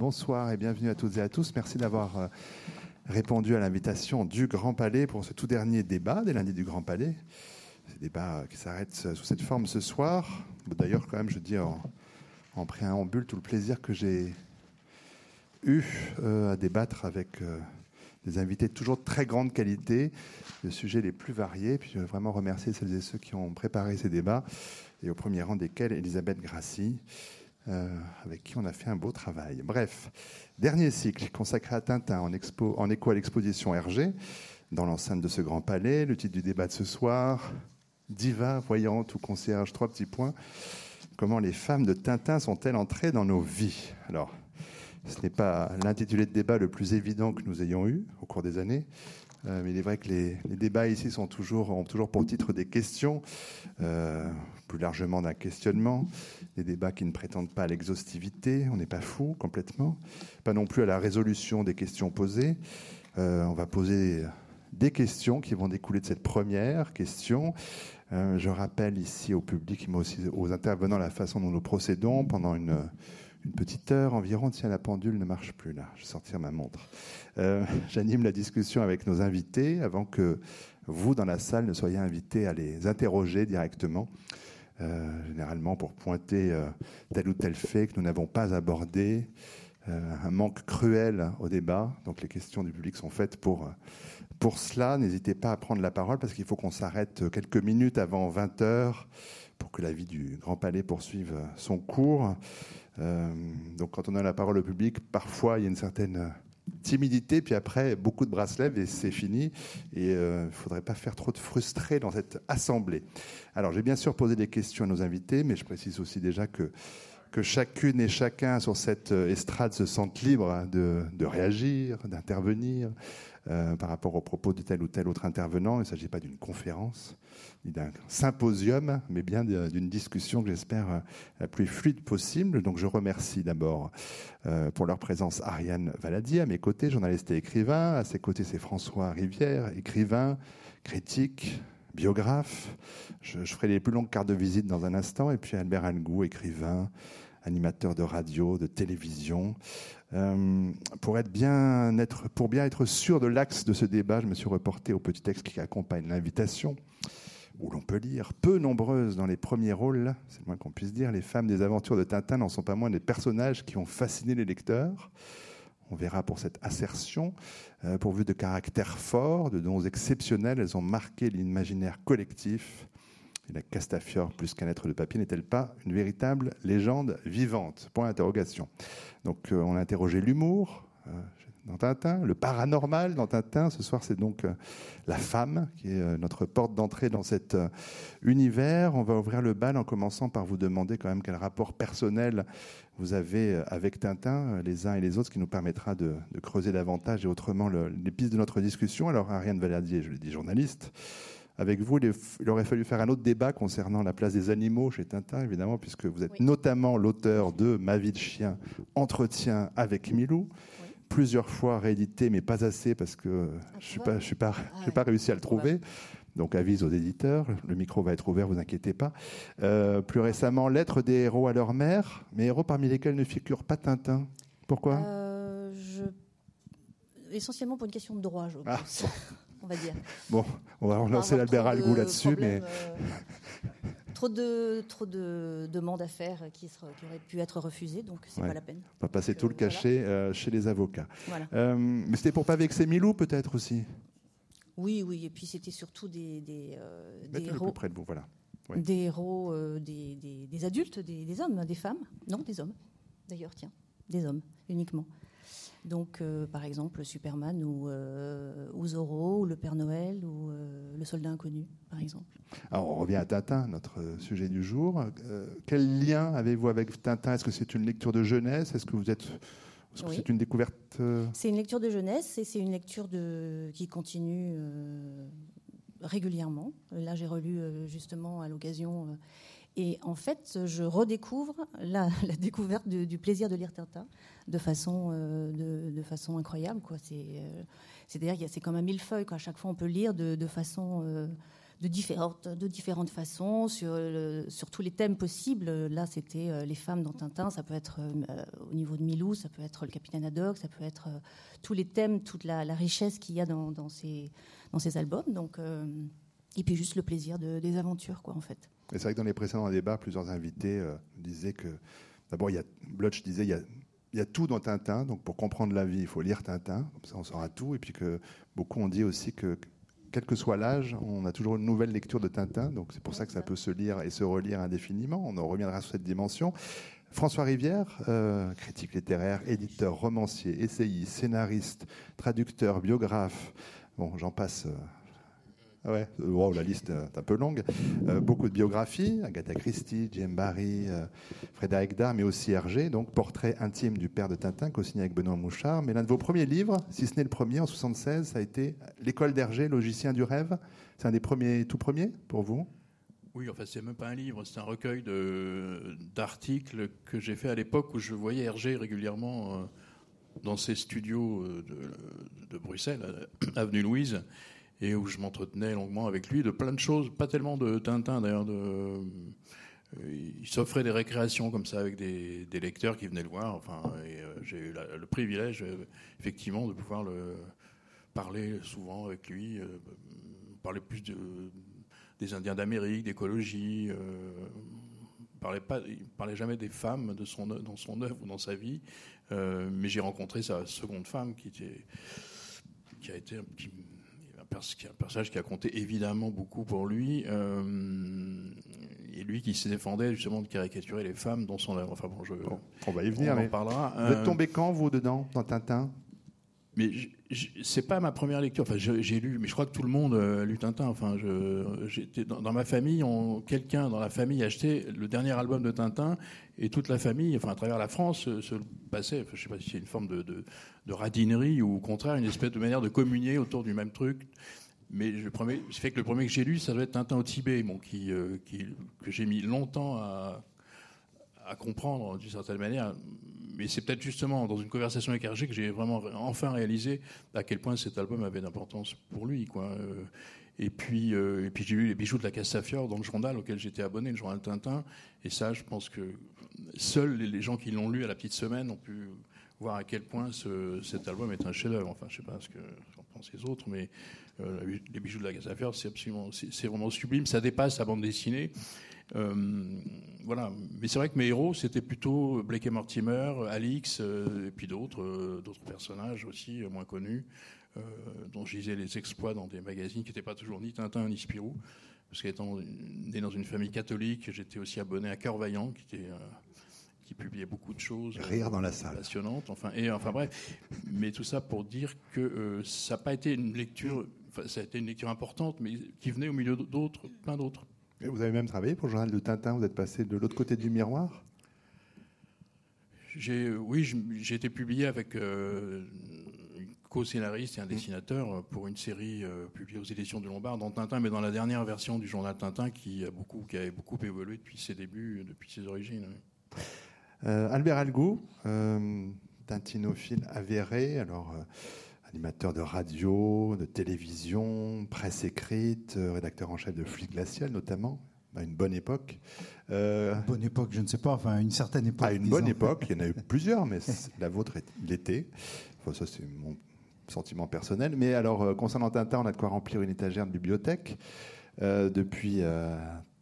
Bonsoir et bienvenue à toutes et à tous. Merci d'avoir euh, répondu à l'invitation du Grand Palais pour ce tout dernier débat des lundis du Grand Palais. Ce débat qui s'arrête sous cette forme ce soir. D'ailleurs, quand même, je dis en, en préambule tout le plaisir que j'ai eu euh, à débattre avec euh, des invités de toujours très grande qualité, de sujets les plus variés. Puis je veux vraiment remercier celles et ceux qui ont préparé ces débats, et au premier rang desquels Elisabeth Grassi, euh, avec qui on a fait un beau travail. Bref, dernier cycle consacré à Tintin en, en écho à l'exposition Hergé, dans l'enceinte de ce grand palais. Le titre du débat de ce soir, Diva, voyante ou concierge, trois petits points. Comment les femmes de Tintin sont-elles entrées dans nos vies? Alors, ce n'est pas l'intitulé de débat le plus évident que nous ayons eu au cours des années. Euh, mais il est vrai que les, débats ici sont toujours, ont toujours pour titre des questions, euh, plus largement d'un questionnement, des débats qui ne prétendent pas à l'exhaustivité, on n'est pas fou complètement, pas non plus à la résolution des questions posées. Euh, on va poser des questions qui vont découler de cette première question. Je rappelle ici au public, mais aussi aux intervenants, la façon dont nous procédons pendant une une petite heure environ. Tiens, la pendule ne marche plus là. Je vais sortir ma montre. Euh, J'anime la discussion avec nos invités avant que vous, dans la salle, ne soyez invités à les interroger directement. Euh, généralement pour pointer euh, tel ou tel fait que nous n'avons pas abordé, un manque cruel au débat. Donc les questions du public sont faites pour, pour cela. N'hésitez pas à prendre la parole parce qu'il faut qu'on s'arrête quelques minutes avant 20 heures pour que la vie du Grand Palais poursuive son cours. Euh, donc quand on a la parole au public, parfois il y a une certaine timidité, puis après beaucoup de lèvent et c'est fini. Et il euh, ne faudrait pas faire trop de frustrés dans cette assemblée. Alors j'ai bien sûr posé des questions à nos invités, mais je précise aussi déjà que que chacune et chacun sur cette euh, estrade se sentent libres de, de réagir, d'intervenir par rapport aux propos de tel ou tel autre intervenant. Il ne s'agit pas d'une conférence d'un symposium, mais bien d'une discussion que j'espère la plus fluide possible. Donc je remercie d'abord euh, pour leur présence Ariane Valadier à mes côtés, journaliste et écrivain. À ses côtés, c'est François Rivière, écrivain, critique, biographe. Je, ferai les plus longues cartes de visite dans un instant. Et puis Albert Angou, écrivain, animateur de radio, de télévision. Euh, pour bien être sûr de l'axe de ce débat, je me suis reporté au petit texte qui accompagne l'invitation, où l'on peut lire Peu nombreuses dans les premiers rôles, c'est le moins qu'on puisse dire, les femmes des aventures de Tintin n'en sont pas moins des personnages qui ont fasciné les lecteurs. On verra pour cette assertion, euh, de caractères forts, de dons exceptionnels, elles ont marqué l'imaginaire collectif. Et la Castafiore, plus qu'un être de papier, n'est-elle pas une véritable légende vivante? Point d'interrogation. Donc euh, on a interrogé l'humour euh, dans Tintin, le paranormal dans Tintin. Ce soir, c'est donc euh, la femme qui est euh, notre porte d'entrée dans cet euh, univers. On va ouvrir le bal en commençant par vous demander quand même quel rapport personnel vous avez avec Tintin, les uns et les autres, ce qui nous permettra de, de creuser davantage et autrement le, les pistes de notre discussion. Alors Ariane Valadier, je l'ai dit, journaliste. Avec vous, il aurait fallu faire un autre débat concernant la place des animaux chez Tintin, évidemment, puisque vous êtes oui. notamment l'auteur de Ma vie de chien, Entretien avec Milou. Plusieurs fois réédité, mais pas assez parce que ah, je n'ai pas, je suis pas, ah, ouais. pas réussi à le trouver. Donc avise aux éditeurs, le micro va être ouvert, vous inquiétez pas. Euh, plus récemment, Lettre des héros à leur mère, mais héros parmi lesquels ne figure pas Tintin. Pourquoi? Euh, je... Essentiellement pour une question de droit, je pense. Ah, bon. on va dire. Bon, on va relancer l'Albert Algou là-dessus, mais. Euh, trop de, trop de demandes à faire qui, sera, qui auraient pu être refusées, donc c'est ouais. pas la peine. On va passer donc, tout le cachet voilà. euh, chez les avocats. Voilà. Euh, mais c'était pour pas vexer Milou, peut-être aussi Oui, oui, et puis c'était surtout des, des, euh, des héros. Plus près de vous, voilà. Ouais. Des héros, euh, des, adultes, des, des, hommes, des femmes. Non, des hommes. D'ailleurs, tiens, des hommes uniquement. Donc, euh, par exemple, Superman ou, euh, ou, Zorro, ou le Père Noël, ou euh, le Soldat Inconnu, par exemple. Alors, on revient à Tintin, notre sujet du jour. Euh, quel lien avez-vous avec Tintin? Est-ce que c'est une lecture de jeunesse? Est-ce que vous êtes est-ce que oui. c'est une découverte euh? C'est une lecture de jeunesse et c'est une lecture de... qui continue euh, régulièrement. Là, j'ai relu justement à l'occasion et en fait, je redécouvre la, la découverte du, plaisir de lire Tintin de façon, euh, de, façon incroyable. C'est, euh, c'est-à-dire c'est comme un millefeuille. Quoi. À chaque fois, on peut lire de, de façon euh, de différentes, de différentes façons, sur, sur tous les thèmes possibles. Là, c'était les femmes dans Tintin, ça peut être au niveau de Milou, ça peut être le capitaine Haddock, ça peut être tous les thèmes, toute la, richesse qu'il y a dans, dans, ces, dans ces albums. Donc, et puis juste le plaisir de, des aventures, quoi, en fait. C'est vrai que dans les précédents débats, plusieurs invités disaient que, d'abord, il Blotch disait, il y a il y a tout dans Tintin, donc pour comprendre la vie, il faut lire Tintin, comme ça on saura tout. Et puis que beaucoup ont dit aussi que quel que soit l'âge, on a toujours une nouvelle lecture de Tintin, donc c'est pour ça que ça peut se lire et se relire indéfiniment. On en reviendra sur cette dimension. François Rivière, euh, critique littéraire, éditeur, romancier, essayiste, scénariste, traducteur, biographe, bon, j'en passe. Euh, Ouais, wow, la liste est un peu longue. Euh, beaucoup de biographies, Agatha Christie, James Barry, euh, Frédéric Dard, mais aussi Hergé, donc portrait intime du père de Tintin, co-signé avec Benoît Mouchard. Mais l'un de vos premiers livres, si ce n'est le premier, en 76, ça a été L'école d'Hergé, logicien du rêve. C'est un des premiers, tout premiers pour vous? Oui, enfin, c'est même pas un livre, c'est un recueil d'articles que j'ai fait à l'époque où je voyais Hergé régulièrement euh, dans ses studios de Bruxelles, avenue Louise et où je m'entretenais longuement avec lui de plein de choses, pas tellement de Tintin d'ailleurs. Euh, il s'offrait des récréations comme ça avec des, lecteurs qui venaient le voir. Enfin, euh, j'ai eu le privilège euh, effectivement de pouvoir le parler souvent avec lui, parler plus de, des Indiens d'Amérique, d'écologie. parlait pas, il parlait jamais des femmes de son, dans son œuvre ou dans sa vie, mais j'ai rencontré sa seconde femme qui a été, qui, un personnage qui a compté évidemment beaucoup pour lui, euh, et lui qui se défendait justement de caricaturer les femmes dans son œuvre. Enfin bon, je, on va y venir. On en parlera. Vous êtes euh, tombé quand vous dedans dans Tintin? Mais c'est pas ma première lecture. Enfin, j'ai lu, mais je crois que tout le monde a lu Tintin. Enfin, je, dans, ma famille, quelqu'un dans la famille achetait le dernier album de Tintin et toute la famille, enfin à travers la France, se, passait. Enfin, je sais pas si c'est une forme de, radinerie ou au contraire une espèce de manière de communier autour du même truc. Mais le premier, fait que le premier que j'ai lu, ça doit être Tintin au Tibet, bon, qui, euh, que j'ai mis longtemps à, à comprendre d'une certaine manière mais c'est peut-être justement dans une conversation avec Hergé que j'ai vraiment enfin réalisé à quel point cet album avait d'importance pour lui. Euh, et puis, euh, et puis j'ai lu les bijoux de la Castafiore dans le journal auquel j'étais abonné, le journal Tintin. Et ça, je pense que seuls les gens qui l'ont lu à la petite semaine ont pu voir à quel point ce, cet album est un chef-d'œuvre. Enfin, je sais pas ce que j'en pensent les autres, mais euh, les bijoux de la Castafiore, c'est c'est vraiment sublime. Ça dépasse la bande dessinée. Euh, voilà. Mais c'est vrai que mes héros, c'était plutôt Blake et Mortimer, Alix, euh, et puis d'autres, euh, d'autres personnages aussi moins connus, dont je lisais les exploits dans des magazines qui n'étaient pas toujours ni Tintin ni Spirou. Parce qu'étant né dans une famille catholique, j'étais aussi abonné à Cœur Vaillant, qui était qui publiait beaucoup de choses Rire dans la salle. passionnantes. Enfin, et enfin bref, mais tout ça pour dire que ça n'a pas été une lecture, ça a été une lecture importante, mais qui venait au milieu d'autres, plein d'autres vous avez même travaillé pour le journal de Tintin, vous êtes passé de l'autre côté du miroir? Oui, j'ai été publié avec euh, un co-scénariste et un dessinateur pour une série euh, publiée aux éditions de Lombard dans Tintin, mais dans la dernière version du journal Tintin qui, a beaucoup, qui avait beaucoup évolué depuis ses débuts, depuis ses origines. Euh, Albert Algou, tintinophile avéré, alors animateur de radio, de télévision, presse écrite, euh, rédacteur en chef de Fluide Glacial notamment, à une bonne époque. Euh, bonne époque, je ne sais pas, enfin une certaine époque. À une bonne époque, il y en a eu plusieurs, mais la vôtre l'était. Enfin, ça, c'est mon sentiment personnel. Mais alors, euh, concernant Tintin, on a de quoi remplir une étagère de bibliothèque. depuis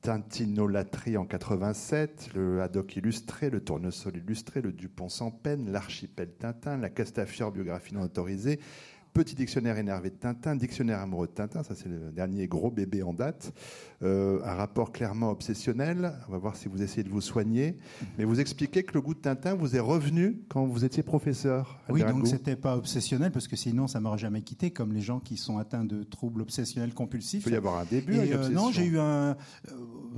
Tintinolâtrie en 87, le Haddock illustré, le Tournesol illustré, le Dupont sans peine, l'archipel Tintin, la Castafiore biographie non autorisée, Petit dictionnaire énervé de Tintin, dictionnaire amoureux de Tintin, ça c'est le dernier gros bébé en date. Euh, un rapport clairement obsessionnel. On va voir si vous essayez de vous soigner. Mais vous expliquez que le goût de Tintin vous est revenu quand vous étiez professeur. Oui, donc c'était pas obsessionnel parce que sinon ça m'aurait jamais quitté, comme les gens qui sont atteints de troubles obsessionnels compulsifs. Il peut y avoir un début. Euh, non, j'ai eu un. Euh,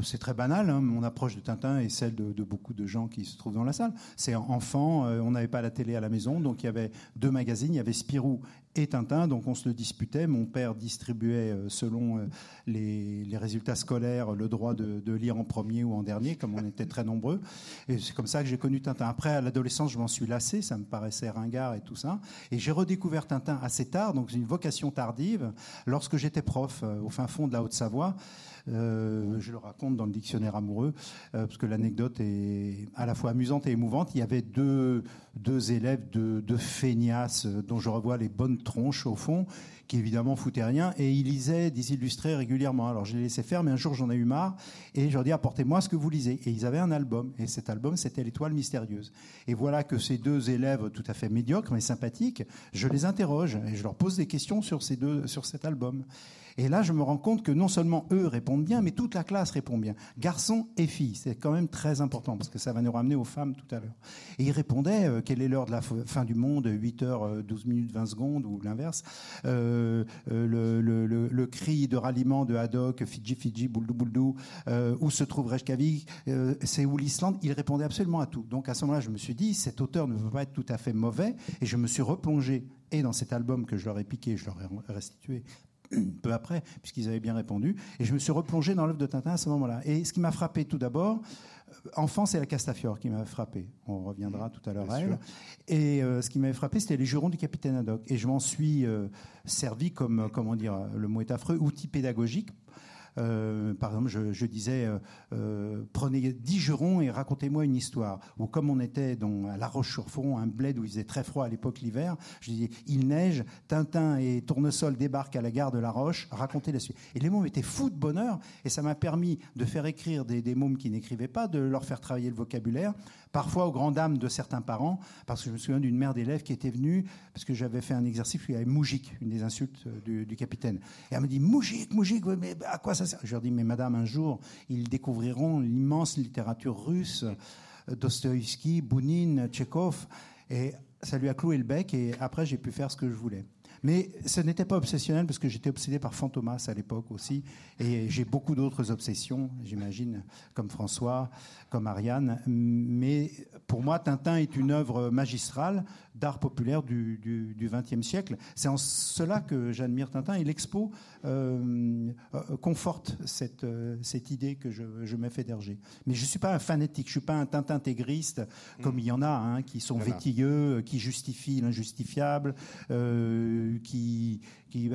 c'est très banal. Hein, mon approche de Tintin est celle de, de, beaucoup de gens qui se trouvent dans la salle. C'est enfant, on n'avait pas la télé à la maison, donc il y avait deux magazines. Il y avait Spirou et Tintin, donc on se le disputait. Mon père distribuait, selon les, résultats scolaires, le droit de, lire en premier ou en dernier, comme on était très nombreux. Et c'est comme ça que j'ai connu Tintin. Après, à l'adolescence, je m'en suis lassé, ça me paraissait ringard et tout ça. Et j'ai redécouvert Tintin assez tard, donc une vocation tardive, lorsque j'étais prof au fin fond de la Haute-Savoie. Euh, je le raconte dans le dictionnaire amoureux, euh, parce que l'anecdote est à la fois amusante et émouvante. Il y avait deux, deux élèves de, de feignasses dont je revois les bonnes tronches au fond, qui évidemment foutaient rien, et ils lisaient des illustrés régulièrement. Alors je les laissais faire, mais un jour j'en ai eu marre, et je leur dis apportez-moi ce que vous lisez. Et ils avaient un album, et cet album c'était L'étoile mystérieuse. Et voilà que ces deux élèves tout à fait médiocres mais sympathiques, je les interroge et je leur pose des questions sur ces deux, sur cet album. Et là, je me rends compte que non seulement eux répondent bien, mais toute la classe répond bien. Garçons et filles, c'est quand même très important parce que ça va nous ramener aux femmes tout à l'heure. Et ils répondaient euh, quelle est l'heure de la fin du monde 8 h 12 minutes 20 secondes ou l'inverse. Euh, euh, le, cri de ralliement de Haddock, Fidji, Fidji, Bouldou, Bouldou, où se trouve Reykjavik, c'est où l'Islande. Ils répondaient absolument à tout. Donc à ce moment-là, je me suis dit, cet auteur ne veut pas être tout à fait mauvais. Et je me suis replongé et dans cet album que je leur ai piqué, je leur ai restitué peu après, puisqu'ils avaient bien répondu. Et je me suis replongé dans l'œuvre de Tintin à ce moment-là. Et ce qui m'a frappé tout d'abord, euh, enfant, c'est la Castafiore qui m'a frappé. On reviendra tout à l'heure à elle. Et euh, ce qui m'avait frappé, c'était les jurons du capitaine Haddock. Et je m'en suis euh, servi comme, comment dire, le mot est affreux, outil pédagogique euh, par exemple, je, disais, euh, euh, prenez dix jurons et racontez-moi une histoire. Ou comme on était dans, à La Roche-sur-Fonds, un bled où il faisait très froid à l'époque l'hiver, je disais, il neige, Tintin et Tournesol débarquent à la gare de La Roche, racontez la suite. Et les mômes étaient fous de bonheur, et ça m'a permis de faire écrire des, des mômes qui n'écrivaient pas, de leur faire travailler le vocabulaire, parfois aux grandes dames de certains parents, parce que je me souviens d'une mère d'élève qui était venue, parce que j'avais fait un exercice où il y avait Moujik, une des insultes du, du capitaine. Et elle me dit, Moujik, Moujik, mais à quoi ça sert? Je leur dis, mais madame, un jour, ils découvriront l'immense littérature russe, Dostoïevski, Bounine, Tchekhov, et ça lui a cloué le bec, et après, j'ai pu faire ce que je voulais. Mais ce n'était pas obsessionnel parce que j'étais obsédé par Fantomas à l'époque aussi. Et j'ai beaucoup d'autres obsessions, j'imagine, comme François, comme Ariane. Mais pour moi, Tintin est une œuvre magistrale d'art populaire du XXe siècle. C'est en cela que j'admire Tintin et l'expo euh, euh, conforte cette, euh, cette idée que je, je m'ai fait d'Hergé. Mais je ne suis pas un fanatique, je ne suis pas un Tintin intégriste comme il y en a, hein, qui sont vétilleux, qui justifient l'injustifiable, qui, qui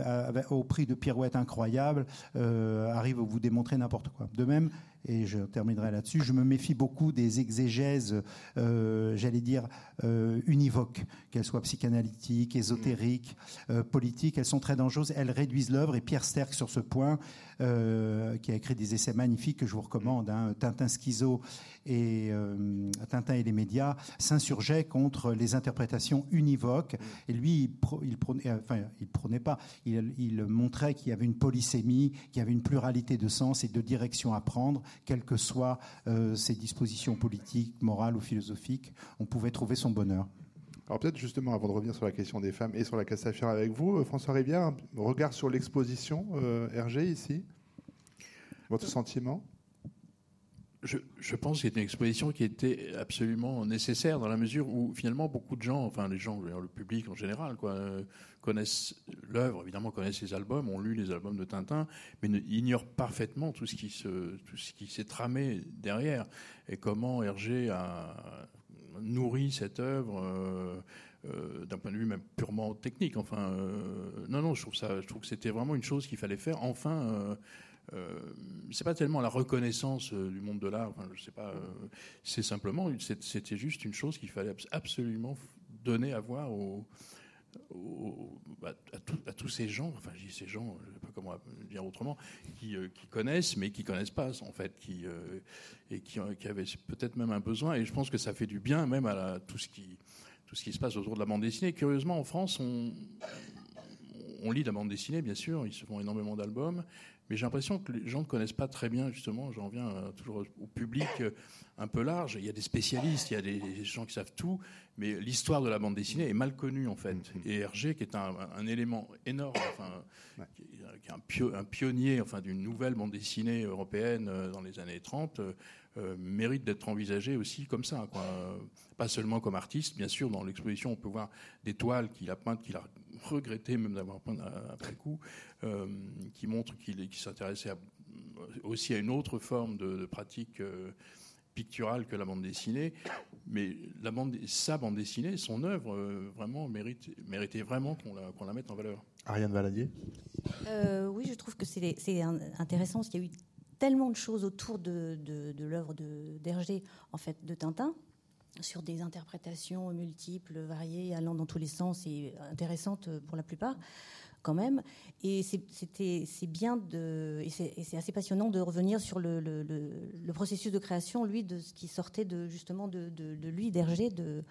au prix de pirouettes incroyables, arrivent à vous démontrer n'importe quoi. De même, et je terminerai là-dessus, je me méfie beaucoup des exégèses, euh, j'allais dire, euh, univoques, qu'elles soient psychanalytiques, ésotériques, euh, politiques, elles sont très dangereuses, elles réduisent l'œuvre, et Pierre Sterck, sur ce point, euh, qui a écrit des essais magnifiques que je vous recommande, hein, Tintin Schizo et euh, Tintin et les médias, s'insurgeait contre les interprétations univoques. Et lui, il, il prenait, enfin, il prenait pas, il, il montrait qu'il y avait une polysémie, qu'il y avait une pluralité de sens et de directions à prendre, quelles que soient euh, ses dispositions politiques, morales ou philosophiques. On pouvait trouver son bonheur. Alors peut-être justement, avant de revenir sur la question des femmes et sur la Castafiore avec vous, euh, François Rivière, regard sur l'exposition euh, Hergé ici? Votre sentiment? Je, je, pense que c'est une exposition qui était absolument nécessaire dans la mesure où finalement beaucoup de gens, enfin les gens, le public en général, quoi, euh, connaissent l'œuvre, évidemment connaissent les albums, ont lu les albums de Tintin, mais ignorent parfaitement tout ce qui se, tout ce qui s'est tramé derrière et comment Hergé a nourrit cette œuvre euh, euh, d'un point de vue même purement technique. Enfin, euh, non, non, je trouve ça, je trouve que c'était vraiment une chose qu'il fallait faire. Enfin, c'est pas tellement la reconnaissance du monde de l'art. Je sais pas. c'est simplement, c'était juste une chose qu'il fallait absolument donner à voir aux bah, à, tous ces gens, enfin je dis ces gens, comment dire autrement, qui, euh, qui, connaissent mais qui connaissent pas en fait, qui euh, et qui, qui avaient peut-être même un besoin. Et je pense que ça fait du bien même à tout ce qui tout ce qui se passe autour de la bande dessinée. Curieusement, en France, on, on lit la bande dessinée, bien sûr, ils se font énormément d'albums, mais j'ai l'impression que les gens ne connaissent pas très bien, justement, j'en viens euh, toujours au public euh, un peu large. Il y a des spécialistes, il y a des gens qui savent tout, mais l'histoire de la bande dessinée est mal connue, en fait. Mm-hmm. Et Hergé, qui est un, élément énorme, enfin, qui est un, pionnier enfin, d'une nouvelle bande dessinée européenne euh, dans les années 30, mérite d'être envisagé aussi comme ça. Quoi. Pas seulement comme artiste, bien sûr, dans l'exposition, on peut voir des toiles qu'il a peintes, qu'il a regretté même d'avoir peintes après coup, qui montrent qu'il s'intéressait aussi à une autre forme de, pratique picturale que la bande dessinée, mais la bande, sa bande dessinée, son œuvre, vraiment mérite, méritait vraiment qu'on la, qu'on la mette en valeur. Ariane Valadier? Euh, Oui, je trouve que c'est intéressant parce qu'il y a eu tellement de choses autour de, de, l'œuvre d'Hergé, en fait, de Tintin, sur des interprétations multiples, variées, allant dans tous les sens et intéressantes pour la plupart, quand même. Et c'est bien de, et c'est assez passionnant de revenir sur le, le, processus de création, lui, de ce qui sortait de justement de, de lui, d'Hergé, de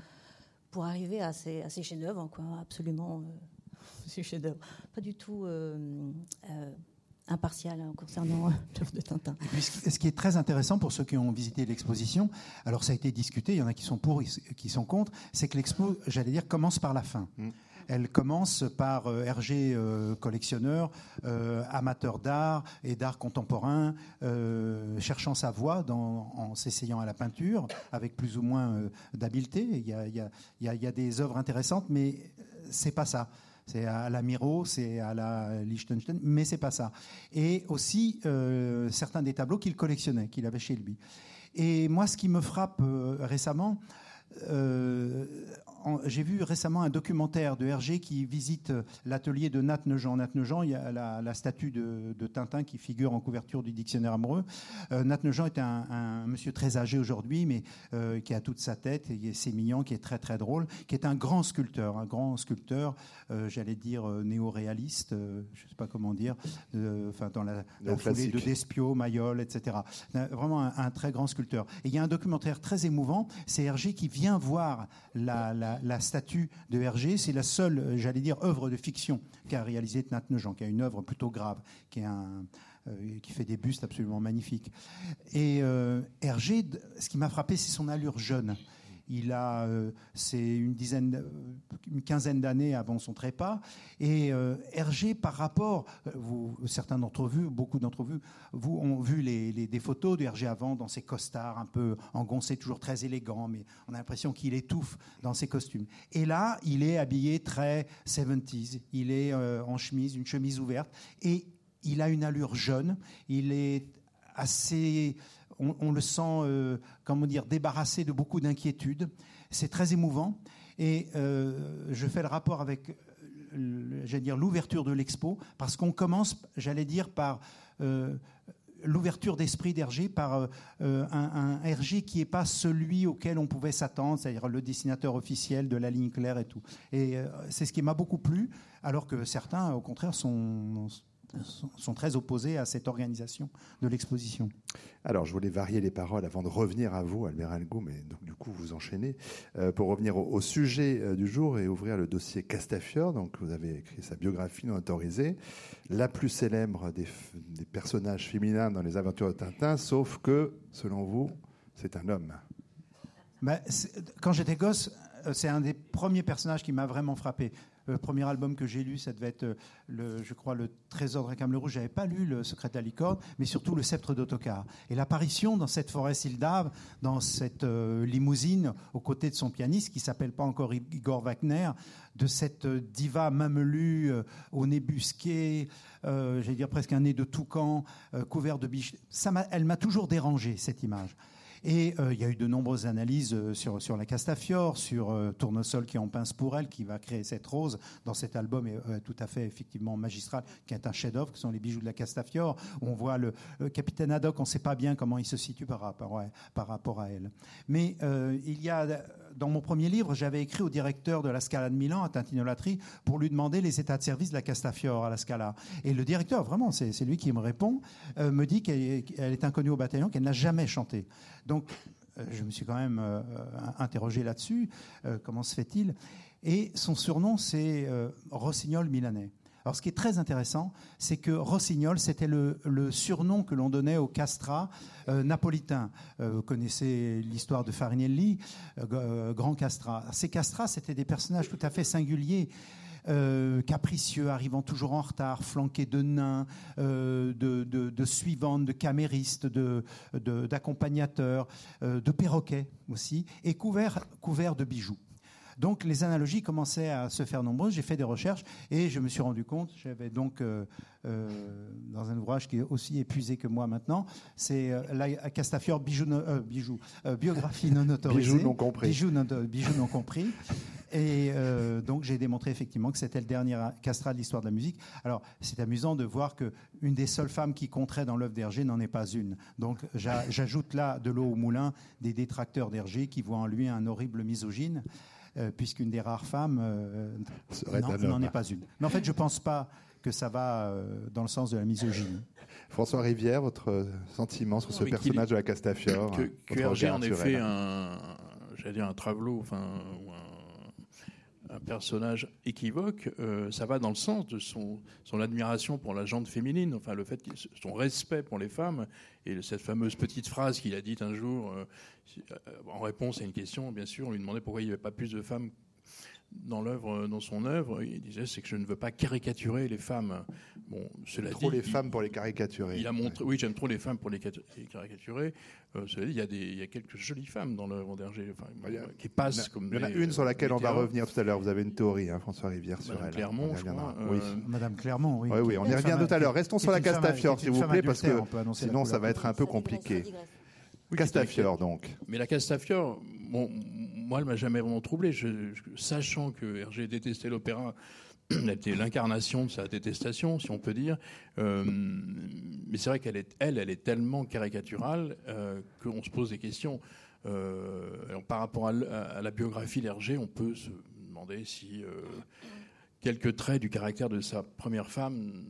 pour arriver à ces, à ces chefs-d'œuvre, quoi, absolument. Euh, ce chef-d'œuvre. Pas du tout euh, euh, impartial hein, concernant l'œuvre de Tintin. ce qui est très intéressant pour ceux qui ont visité l'exposition, alors ça a été discuté, il y en a qui sont pour, qui sont contre, c'est que l'expo, j'allais dire, commence par la fin. Mm. Elle commence par euh, Hergé, collectionneur, amateur d'art et d'art contemporain, cherchant sa voie dans, en s'essayant à la peinture, avec plus ou moins d'habileté. Il y, a, il, y a, il y a, des œuvres intéressantes, mais c'est pas ça c'est à la Miro, c'est à la Liechtenstein, mais c'est pas ça. Et aussi euh, certains des tableaux qu'il collectionnait, qu'il avait chez lui. Et moi, ce qui me frappe euh, récemment, j'ai vu récemment un documentaire de Hergé qui visite l'atelier de Nat Nejean. Nat Nejean, il y a la, statue de, Tintin qui figure en couverture du dictionnaire amoureux. Euh, Nat Nejean est un, monsieur très âgé aujourd'hui, mais euh, qui a toute sa tête, et c'est mignon, qui est très très drôle, qui est un grand sculpteur, un grand sculpteur, euh, j'allais dire néo-réaliste, je ne sais pas comment dire, enfin dans la, foulée de Despio, Mayol, etc. Vraiment un, très grand sculpteur. Et il y a un documentaire très émouvant, c'est Hergé qui vient voir la statue de Hergé, c'est la seule, euh, j'allais dire, œuvre de fiction qu'a réalisée Nejean, qui a une œuvre plutôt grave, qui, euh, fait des bustes absolument magnifiques. Et euh, Hergé, ce qui m'a frappé, c'est son allure jeune. Il a, euh, c'est une dizaine, une quinzaine d'années avant son trépas. Et euh, Hergé, par rapport, euh, vous, certains d'entre vous, beaucoup d'entre vous, ont vu les, des photos de Hergé avant dans ses costards un peu engoncés, toujours très élégant, mais on a l'impression qu'il étouffe dans ses costumes. Et là, il est habillé très 70s. Il est en chemise, une chemise ouverte, et il a une allure jeune. Il est assez on, le sent, euh, comment dire, débarrassé de beaucoup d'inquiétudes. C'est très émouvant. Et euh, je fais le rapport avec, euh, j'allais dire, l'ouverture de l'expo, parce qu'on commence, j'allais dire, par l'ouverture d'esprit d'Hergé par un, Hergé qui n'est pas celui auquel on pouvait s'attendre, c'est-à-dire le dessinateur officiel de la ligne claire et tout. Et c'est ce qui m'a beaucoup plu, alors que certains, au contraire, sont, sont très opposés à cette organisation de l'exposition. Alors, je voulais varier les paroles avant de revenir à vous, Albert Algou, mais donc, du coup, vous enchaînez. Euh, pour revenir au, sujet euh, du jour et ouvrir le dossier Castafiore, donc vous avez écrit sa biographie non autorisée, la plus célèbre des, des personnages féminins dans les aventures de Tintin, sauf que, selon vous, c'est un homme. Ben, quand j'étais gosse, euh, c'est un des premiers personnages qui m'a vraiment frappé. Le premier album que j'ai lu, ça devait être, euh, le, je crois, Le Trésor de Récam le Rouge. J'avais pas lu Le Secret de la licorne, mais surtout Le Sceptre d'Autocar. Et l'apparition dans cette forêt sildave, dans cette euh, limousine, aux côtés de son pianiste, qui s'appelle pas encore Igor Wagner, de cette diva mamelue au nez busqué, j'allais dire presque un nez de toucan, couvert de biches. Ça elle m'a toujours dérangé, cette image. Et euh, il y a eu de nombreuses analyses euh, sur, la Castafiore, sur euh, Tournesol qui en pince pour elle, qui va créer cette rose dans cet album tout à fait effectivement magistral, qui est un chef-d'œuvre, qui sont les bijoux de la Castafiore, on voit le, capitaine Haddock, on ne sait pas bien comment il se situe par rapport, par rapport à elle. Mais il y a dans mon premier livre, j'avais écrit au directeur de la Scala de Milan, à Tintinollatri, pour lui demander les états de service de la Castafiore à la Scala. Et le directeur, vraiment, c'est lui qui me répond, me dit qu'elle est inconnue au bataillon, qu'elle n'a jamais chanté. Donc, euh, je me suis quand même euh, interrogé là-dessus. Euh, comment se fait-il? Et son surnom, c'est Rossignol milanais. Alors, ce qui est très intéressant, c'est que Rossignol, c'était le, surnom que l'on donnait aux castrats napolitains. vous connaissez l'histoire de Farinelli, grand castrat. Ces castrats, c'était des personnages tout à fait singuliers. euh, capricieux, arrivant toujours en retard, flanqué de nains, euh, de, de, de, suivantes, de caméristes, d'accompagnateurs, de, de, perroquets aussi, et couvert, couvert de bijoux. Donc les analogies commençaient à se faire nombreuses. J'ai fait des recherches et je me suis rendu compte, j'avais donc euh, euh, dans un ouvrage qui est aussi épuisé que moi maintenant, c'est euh, la Castafiore bijou, bijou biographie non autorisée. Bijoux non compris. Bijoux non, bijoux non compris. Et donc j'ai démontré effectivement que c'était le dernier castrat de l'histoire de la musique. Alors c'est amusant de voir que une des seules femmes qui compterait dans l'œuvre d'Hergé n'en est pas une. Donc j'ajoute là de l'eau au moulin des détracteurs d'Hergé qui voient en lui un horrible misogyne. Euh, puisqu'une des rares femmes euh, n'en est pas une. Mais en fait, je ne pense pas que ça va euh, dans le sens de la misogynie. François Rivière, votre sentiment sur ce personnage de la Castafiore Que, que Hergé en effet un, j'allais dire un travelot, enfin, un personnage équivoque, euh, ça va dans le sens de son, admiration pour la gente féminine, enfin le fait son respect pour les femmes. Et cette fameuse petite phrase qu'il a dite un jour euh, en réponse à une question, bien sûr, on lui demandait pourquoi il n'y avait pas plus de femmes dans l'œuvre, dans son œuvre, il disait c'est que je ne veux pas caricaturer les femmes. Bon, cela trop les femmes pour les caricaturer. Il a montré, oui, j'aime trop les femmes pour les caricaturer. Euh, cela dit, il y a des, il y a quelques jolies femmes dans l'œuvre d'Hergé, enfin, qui passent comme. Il y en a une sur laquelle on va revenir tout à l'heure. Vous avez une théorie, hein, François Rivière, sur elle. Clermont, je crois. Oui. Euh, Madame Clermont, oui. Oui, oui, on y revient tout à l'heure. Restons sur la Castafiore, s'il vous plaît, parce que sinon ça va être un peu compliqué. Castafiore, donc. Mais la Castafiore, bon, moi, elle m'a jamais vraiment troublé. sachant que Hergé détestait l'opéra, elle était l'incarnation de sa détestation, si on peut dire. Euh, mais c'est vrai qu'elle est, elle, elle est tellement caricaturale euh, qu'on se pose des questions. Euh, par rapport à, la biographie d'Hergé, on peut se demander si quelques traits du caractère de sa première femme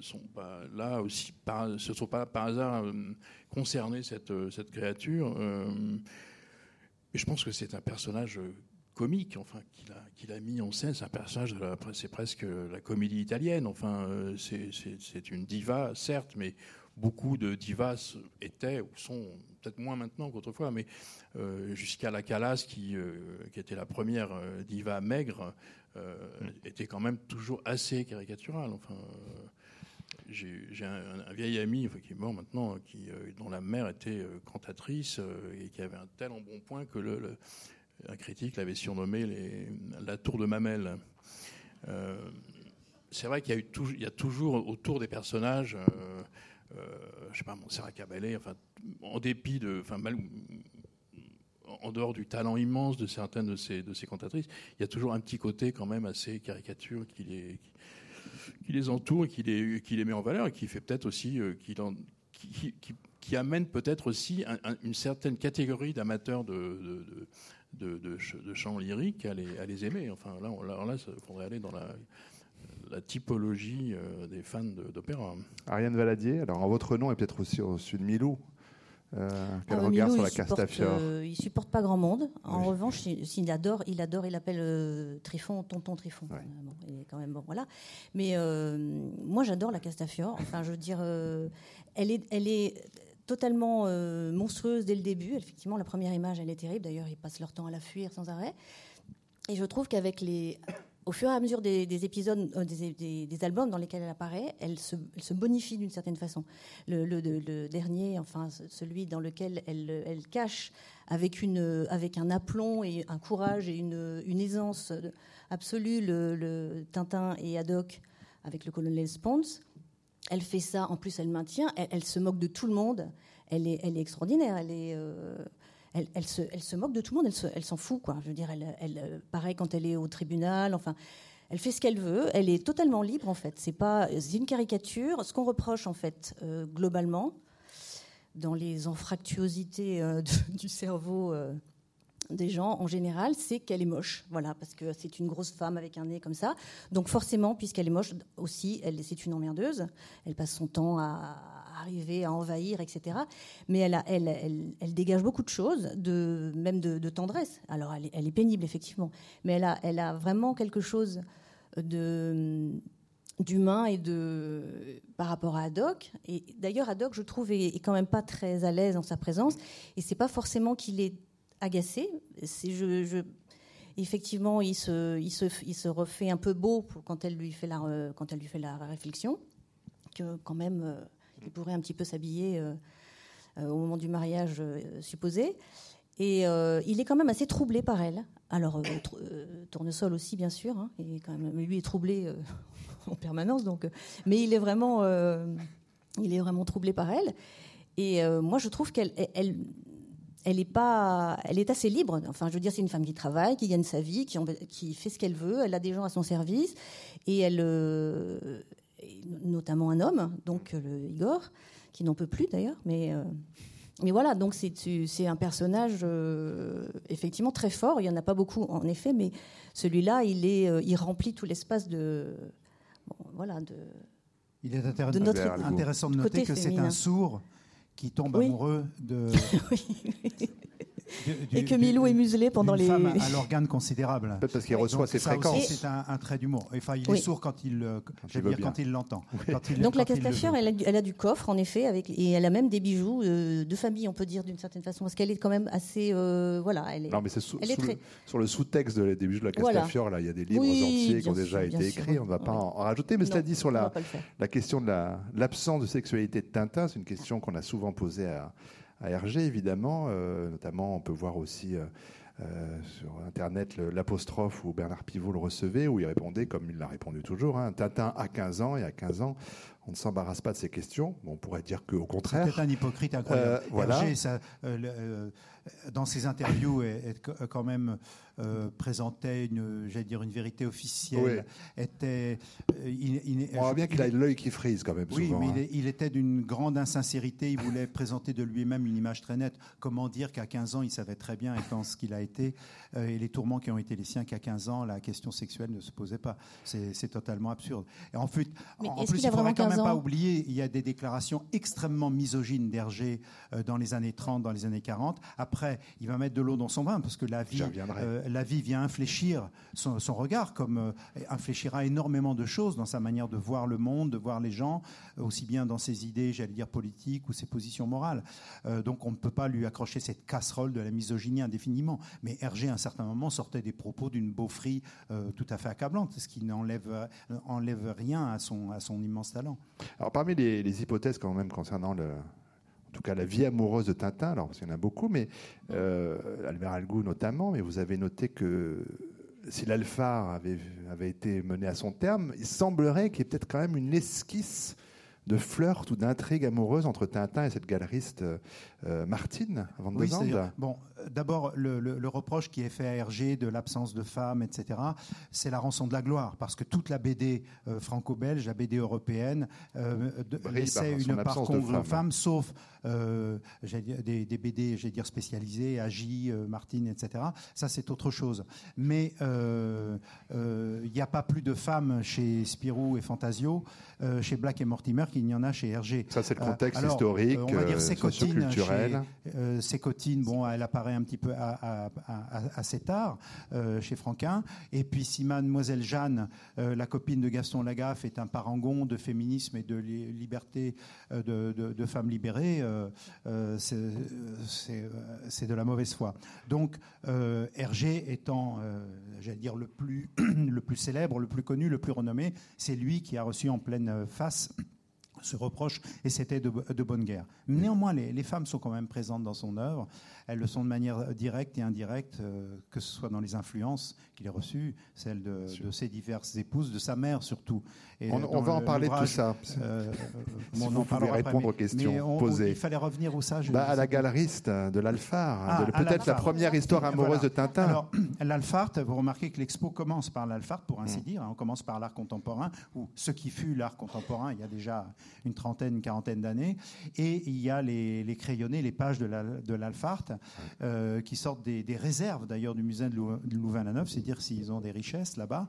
sont pas là aussi, se sont pas par hasard concernés cette, cette créature. Et je pense que c'est un personnage euh, comique, enfin, qu'il a, qu'il a, mis en scène. C'est presque la comédie italienne. Enfin, euh, c'est une diva, certes, mais beaucoup de divas étaient ou sont peut-être moins maintenant qu'autrefois, mais euh, jusqu'à la Calas, qui, qui était la première diva maigre. Était quand même toujours assez caricaturale. Enfin, j'ai un, vieil ami qui est mort maintenant, qui, euh, dont la mère était euh, cantatrice euh, et qui avait un tel embonpoint que le, un critique l'avait surnommé la tour de Mamel. c'est vrai qu'il y, a toujours autour des personnages, je sais pas, Montserrat Caballé, enfin, en dépit de, enfin, mal, en dehors du talent immense de certaines de ces, cantatrices, il y a toujours un petit côté quand même assez caricature qui les, qui les entoure qui les, qui les met en valeur et qui fait peut-être aussi, euh, qui, amène peut-être aussi une certaine catégorie d'amateurs de, chants lyriques à les, aimer. Enfin, là, là, là, il faudrait aller dans la, la typologie euh, des fans d'opéra. Ariane Valadier, alors en votre nom et peut-être aussi au sud de Milou, euh, quel ah, regard sur la Castafiore euh, Il supporte pas grand monde. En revanche, il, adore, il adore, il appelle euh, Trifon tonton Trifon. il est quand même bon, voilà. Mais moi, j'adore la Castafiore. Enfin, je veux dire, elle est, elle est totalement monstrueuse dès le début. Effectivement, la première image, elle est terrible. D'ailleurs, ils passent leur temps à la fuir sans arrêt. Et je trouve qu'avec les au fur et à mesure des, épisodes, euh, des, albums dans lesquels elle apparaît, elle se, bonifie d'une certaine façon. Le, dernier, enfin celui dans lequel elle, cache avec, une, avec un aplomb et un courage et une, aisance absolue le, Tintin et Haddock avec le colonel Spence. Elle fait ça, en plus elle maintient, elle, se moque de tout le monde, elle est, elle est extraordinaire, elle est... Euh, elle, se, moque de tout le monde, elle s'en fout. Je veux dire, elle, euh, pareil quand elle est au tribunal, enfin, elle fait ce qu'elle veut, elle est totalement libre, en fait. C'est pas, une caricature. Ce qu'on reproche, en fait, euh, globalement, dans les anfractuosités euh, du cerveau des gens en général, c'est qu'elle est moche. Voilà, parce que c'est une grosse femme avec un nez comme ça. Donc forcément, puisqu'elle est moche aussi, elle, c'est une emmerdeuse. Elle passe son temps à, arriver à envahir, etc. Mais elle, elle, elle, dégage beaucoup de choses, de, même de, tendresse. Alors elle est, pénible, effectivement, mais elle a, elle a vraiment quelque chose de d'humain et de par rapport à Haddock. Et d'ailleurs, Haddock, je trouve, est, quand même pas très à l'aise dans sa présence. Et c'est pas forcément qu'il est agacé. C'est je, Effectivement, il se, il, se, il se refait un peu beau quand, elle lui fait la, quand elle lui fait la réflexion, que quand même, il pourrait un petit peu s'habiller au moment du mariage supposé. Et il est quand même assez troublé par elle. Alors, Tournesol aussi, bien sûr, hein, et quand même, lui est troublé en permanence. Donc, mais il est vraiment, il est vraiment troublé par elle. Et moi, je trouve qu'elle, elle, elle est pas, elle est assez libre. Enfin, je veux dire, c'est une femme qui travaille, qui gagne sa vie, qui, qui fait ce qu'elle veut. Elle a des gens à son service et elle, euh, notamment un homme, donc le Igor, qui n'en peut plus d'ailleurs, mais. Euh, mais voilà, donc c'est un personnage euh, effectivement très fort. Il y en a pas beaucoup en effet, mais celui-là, il est, il remplit tout l'espace de, voilà, de. Il est intéressant de noter que c'est un sourd qui tombe amoureux de. et que Milou est muselé pendant les. Femme à l'organe considérable. Peut-être parce qu'il reçoit ses fréquences. C'est un, trait d'humour. Enfin, il est sourd quand il, euh, quand il l'entend. Donc la Castafiore, elle, elle, a du coffre en effet, avec et elle a même des bijoux euh, de famille, on peut dire d'une certaine façon, parce qu'elle est quand même assez, euh, voilà, elle est. Non, mais c'est sur, le sous-texte des bijoux de la Castafiore, là, il y a des livres entiers qui ont déjà été écrits. On ne va pas en rajouter, mais cela dit sur la question de l'absence de sexualité de Tintin, c'est une question qu'on a souvent posée à à Hergé, évidemment. Euh, notamment, on peut voir aussi euh, euh, sur Internet l'apostrophe où Bernard Pivot le recevait, où il répondait, comme il l'a répondu toujours, hein, Tintin a 15 ans, et à 15 ans, on ne s'embarrasse pas de ces questions. on pourrait dire qu'au contraire. C'est un hypocrite incroyable. Hergé, ça, dans ses interviews, est, quand même euh, présentait une, j'allais dire une vérité officielle. Était, euh, il, On voit bien qu'il a l'œil qui frise quand même. Oui, mais hein. il, était d'une grande insincérité. Il voulait présenter de lui-même une image très nette. Comment dire qu'à 15 ans, il savait très bien, étant ce qu'il a été, euh, et les tourments qui ont été les siens, qu'à 15 ans, la question sexuelle ne se posait pas. C'est totalement absurde. Et en, fait, en plus, il ne faudrait quand même pas oublier, il y a des déclarations extrêmement misogynes d'Hergé dans les années 30, dans les années 40. Après, il va mettre de l'eau dans son vin, parce que la vie, la vie vient infléchir son, regard, comme euh, infléchira énormément de choses dans sa manière de voir le monde, de voir les gens, aussi bien dans ses idées, j'allais dire politiques ou ses positions morales. Euh, donc on ne peut pas lui accrocher cette casserole de la misogynie indéfiniment. Mais Hergé, à un certain moment, sortait des propos d'une beaufrie euh, tout à fait accablante, ce qui n'enlève enlève rien à son, immense talent. Alors parmi les hypothèses quand même concernant le, en tout cas la vie amoureuse de Tintin, alors parce qu'il y en a beaucoup, mais euh, Albert Algou notamment, mais vous avez noté que si l'Alphard avait, avait été mené à son terme, il semblerait qu'il y ait peut-être quand même une esquisse de flirt ou d'intrigue amoureuse entre Tintin et cette galeriste euh, Martine Van oui, Bon, d'abord, le, reproche qui est fait à Hergé de l'absence de femmes, etc., c'est la rançon de la gloire, parce que toute la BD euh, franco-belge, la BD européenne, laissait une part congrue aux femmes, sauf des, des, BD, dire spécialisées, Agi, Martine, etc. Ça, c'est autre chose. Mais il n'y a pas plus de femmes chez Spirou et Fantasio, chez Black et Mortimer qu'il n'y en a chez Hergé. Ça, c'est le contexte historique, on va dire socioculturel. Chez, bon, elle apparaît un petit peu assez tard euh, chez Franquin. Et puis si Mademoiselle Jeanne, euh, la copine de Gaston Lagaffe, est un parangon de féminisme et de liberté euh, de, femmes libérées, c'est de la mauvaise foi. Donc Hergé étant, j'allais dire, le plus, le plus célèbre, le plus connu, le plus renommé, c'est lui qui a reçu en pleine face ce reproche, et c'était de, bonne guerre. Néanmoins, les, femmes sont quand même présentes dans son œuvre. Elles le sont de manière directe et indirecte, euh, que ce soit dans les influences qu'il a reçues, celles de, ses diverses épouses, de sa mère surtout. Et on, va en parler de tout ça. Euh, si on vous répondre aux questions posées. il fallait revenir où ça bah, À la galeriste de l'Alphard, ah, peut-être la première histoire amoureuse de Tintin. Alors, l'Alphard, vous remarquez que l'expo commence par l'Alphard, pour ainsi mm. dire. Hein. On commence par l'art contemporain, ou ce qui fut l'art contemporain il y a déjà une trentaine, une quarantaine d'années. Et il y a les, les crayonnés, les pages de l'Alphard, euh, qui sortent des, réserves d'ailleurs du musée de Louvain-la-Neuve, c'est dire s'ils ont des richesses là-bas.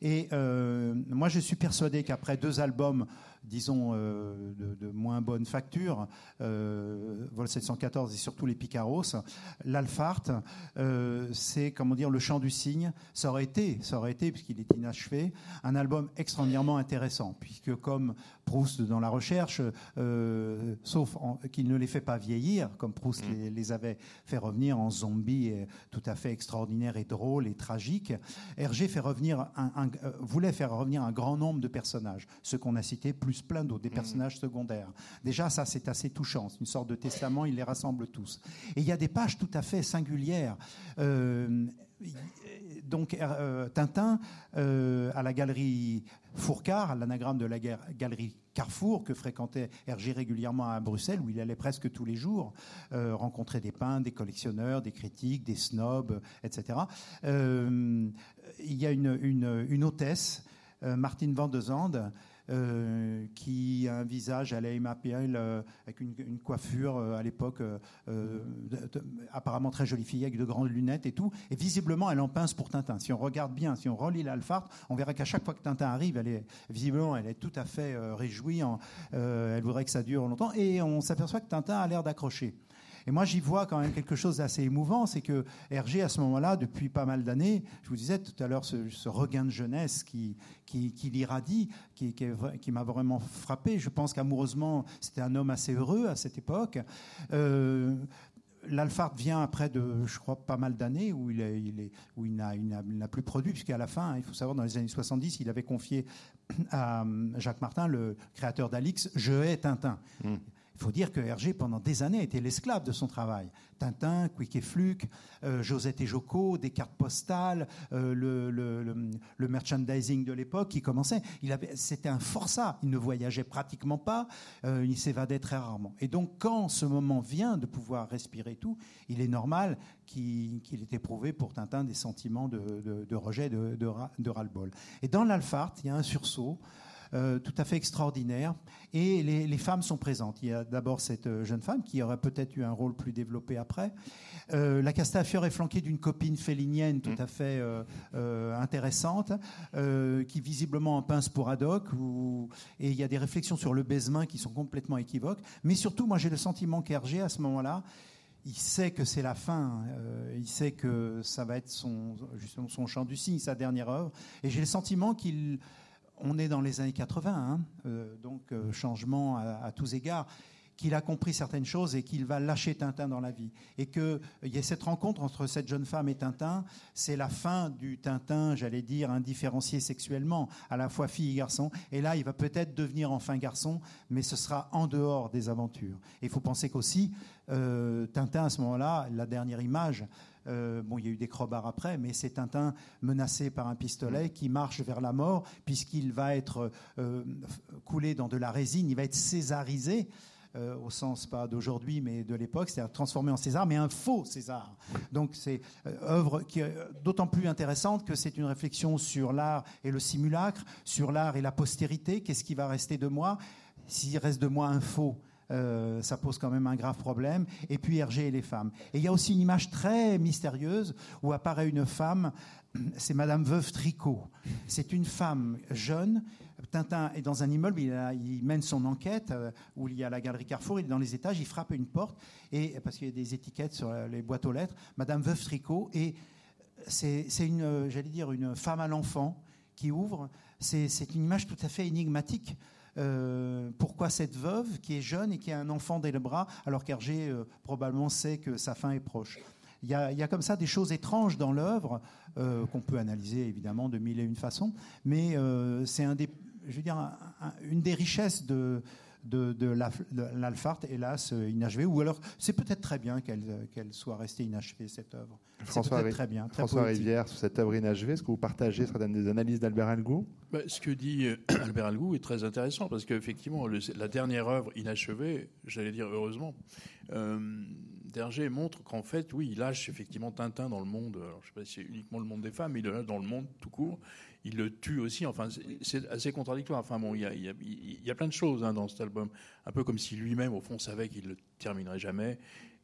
Et euh, moi, je suis persuadé qu'après deux albums disons, euh, de, moins bonne facture, Vol 714 et surtout les Picaros, l'Alphart, euh, c'est, comment dire, le chant du cygne. Ça aurait été, ça aurait été, puisqu'il est inachevé, un album extraordinairement intéressant, puisque comme Proust dans la recherche, euh, sauf qu'il ne les fait pas vieillir, comme Proust mm. les, avait fait revenir en zombies tout à fait extraordinaires et drôles et tragiques. Hergé fait revenir un, voulait faire revenir un grand nombre de personnages, ceux qu'on a cités, plus plein d'autres, des mm. personnages secondaires. Déjà, ça, c'est assez touchant. C'est une sorte de testament, il les rassemble tous. Et il y a des pages tout à fait singulières. Euh, donc euh, Tintin euh, à la galerie Fourcard, l'anagramme de la galerie Carrefour que fréquentait Hergé régulièrement à Bruxelles, où il allait presque tous les jours rencontrer des peintres, des collectionneurs, des critiques, des snobs, etc. il y a une, hôtesse, Martine Van de Zande, euh, qui a un visage à la euh, avec une, coiffure euh, à l'époque apparemment très jolie fille avec de grandes lunettes et tout. Et visiblement, elle en pince pour Tintin. Si on regarde bien, si on relit l'Alphard, on verra qu'à chaque fois que Tintin arrive, elle est visiblement, elle est tout à fait réjouie. elle voudrait que ça dure longtemps. Et on s'aperçoit que Tintin a l'air d'accrocher. Et moi, j'y vois quand même quelque chose d'assez émouvant, c'est que Hergé, à ce moment-là, depuis pas mal d'années, je vous disais tout à l'heure, ce, regain de jeunesse qui, qui, qui l'irradie, qui, qui, m'a vraiment frappé. Je pense qu'amoureusement, c'était un homme assez heureux à cette époque. Euh, L'Alphard vient après de, je crois, pas mal d'années où il, il, est, il n'a plus produit, puisqu'à la fin, il faut savoir, dans les années 70, il avait confié à Jacques Martin, le créateur d'Alix, Je hais Tintin. Mmh. Il faut dire que Hergé, pendant des années, était l'esclave de son travail. Tintin, Quick et Fluke, euh, Josette et Joko, des cartes postales, euh, le, merchandising de l'époque qui commençait. C'était un forçat. Il ne voyageait pratiquement pas. Euh, il s'évadait très rarement. Et donc, quand ce moment vient de pouvoir respirer tout, il est normal qu'il ait éprouvé pour Tintin des sentiments de, rejet, de, de ras-le-bol. Et dans l'Alphart, il y a un sursaut. Euh, tout à fait extraordinaire. Et les, femmes sont présentes. Il y a d'abord cette euh, jeune femme qui aurait peut-être eu un rôle plus développé après. Euh, la Castafiore est flanquée d'une copine félinienne tout à fait intéressante, qui visiblement en pince pour Haddock. Et il y a des réflexions sur le baisement qui sont complètement équivoques. Mais surtout, moi j'ai le sentiment qu'Hergé, à ce moment-là, il sait que c'est la fin, il sait que ça va être son, justement son chant du cygne, sa dernière œuvre, et j'ai le sentiment qu'il on est dans les années 80, hein, euh, donc euh, changement à, tous égards, qu'il a compris certaines choses et qu'il va lâcher Tintin dans la vie. Et qu'il euh, y a cette rencontre entre cette jeune femme et Tintin, c'est la fin du Tintin, j'allais dire, indifférencié sexuellement, à la fois fille et garçon. Et là, il va peut-être devenir enfin garçon, mais ce sera en dehors des aventures. il faut penser qu'aussi, Tintin, à ce moment-là, la dernière image, euh, bon, il y a eu des crobards après, mais c'est Tintin menacé par un pistolet qui marche vers la mort, puisqu'il va être euh, coulé dans de la résine, il va être césarisé. Euh, au sens pas d'aujourd'hui, mais de l'époque, c'est-à-dire transformé en César, mais un faux César. Donc c'est œuvre qui est d'autant plus intéressante que c'est une réflexion sur l'art et le simulacre, sur l'art et la postérité. Qu'est-ce qui va rester de moi? S'il reste de moi un faux, euh, ça pose quand même un grave problème. Et puis Hergé et les femmes. Et il y a aussi une image très mystérieuse où apparaît une femme, c'est Madame Veuve Tricot. C'est une femme jeune. Tintin est dans un immeuble, il, mène son enquête euh, où il y a la galerie Carrefour, il est dans les étages, il frappe une porte, et, parce qu'il y a des étiquettes sur les boîtes aux lettres, Madame Veuve Tricot, et c'est une, j'allais dire, une femme à l'enfant qui ouvre. C'est une image tout à fait énigmatique euh, pourquoi cette veuve qui est jeune et qui a un enfant dès le bras, alors qu'Hergé euh, probablement sait que sa fin est proche? Il y, a, comme ça des choses étranges dans l'œuvre euh, qu'on peut analyser évidemment de mille et une façons, mais c'est une des richesses de, de, de l'Alphart, hélas, inachevée. Ou alors, c'est peut-être très bien qu'elle soit restée inachevée, cette œuvre. François, très bien, François Rivière, sur cette œuvre inachevée, est-ce que vous partagez certaines des analyses d'Albert Algou bah, Ce que dit euh, Albert Algou est très intéressant, parce qu'effectivement, la dernière œuvre inachevée, j'allais dire heureusement, euh, Derger montre qu'en fait, oui, il lâche effectivement Tintin dans le monde, alors, je ne sais pas si c'est uniquement le monde des femmes, mais il le lâche dans le monde tout court, il le tue aussi. Enfin, c'est assez contradictoire. Enfin bon, il y a, il y a, plein de choses hein, dans cet album. Un peu comme si lui-même, au fond, savait qu'il le terminerait jamais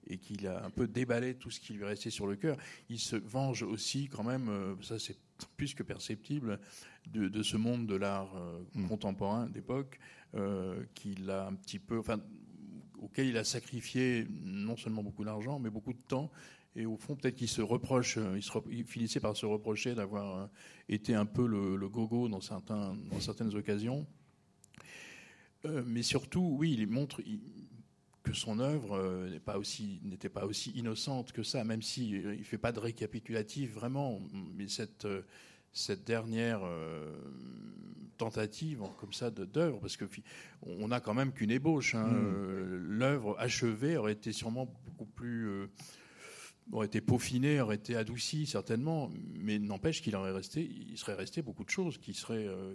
et qu'il a un peu déballé tout ce qui lui restait sur le cœur. Il se venge aussi, quand même, euh, ça c'est plus que perceptible, de, ce monde de l'art euh, mm. contemporain d'époque, euh, qu'il a un petit peu, enfin, auquel il a sacrifié non seulement beaucoup d'argent, mais beaucoup de temps et au fond, peut-être qu'il se reproche, euh, il, finissait par se reprocher d'avoir euh, été un peu le, gogo dans, certains, dans certaines occasions. Euh, mais surtout, oui, il montre que son œuvre pas n'était pas aussi innocente que ça, même si euh, il fait pas de récapitulatif vraiment. Mais cette cette dernière tentative comme ça d'œuvre, parce que on n'a quand même qu'une ébauche. Hein, mm. L'œuvre achevée aurait été sûrement beaucoup plus aurait été peaufiné, aurait été adouci certainement, mais n'empêche qu'il aurait resté, serait resté beaucoup de choses qui seraient, euh,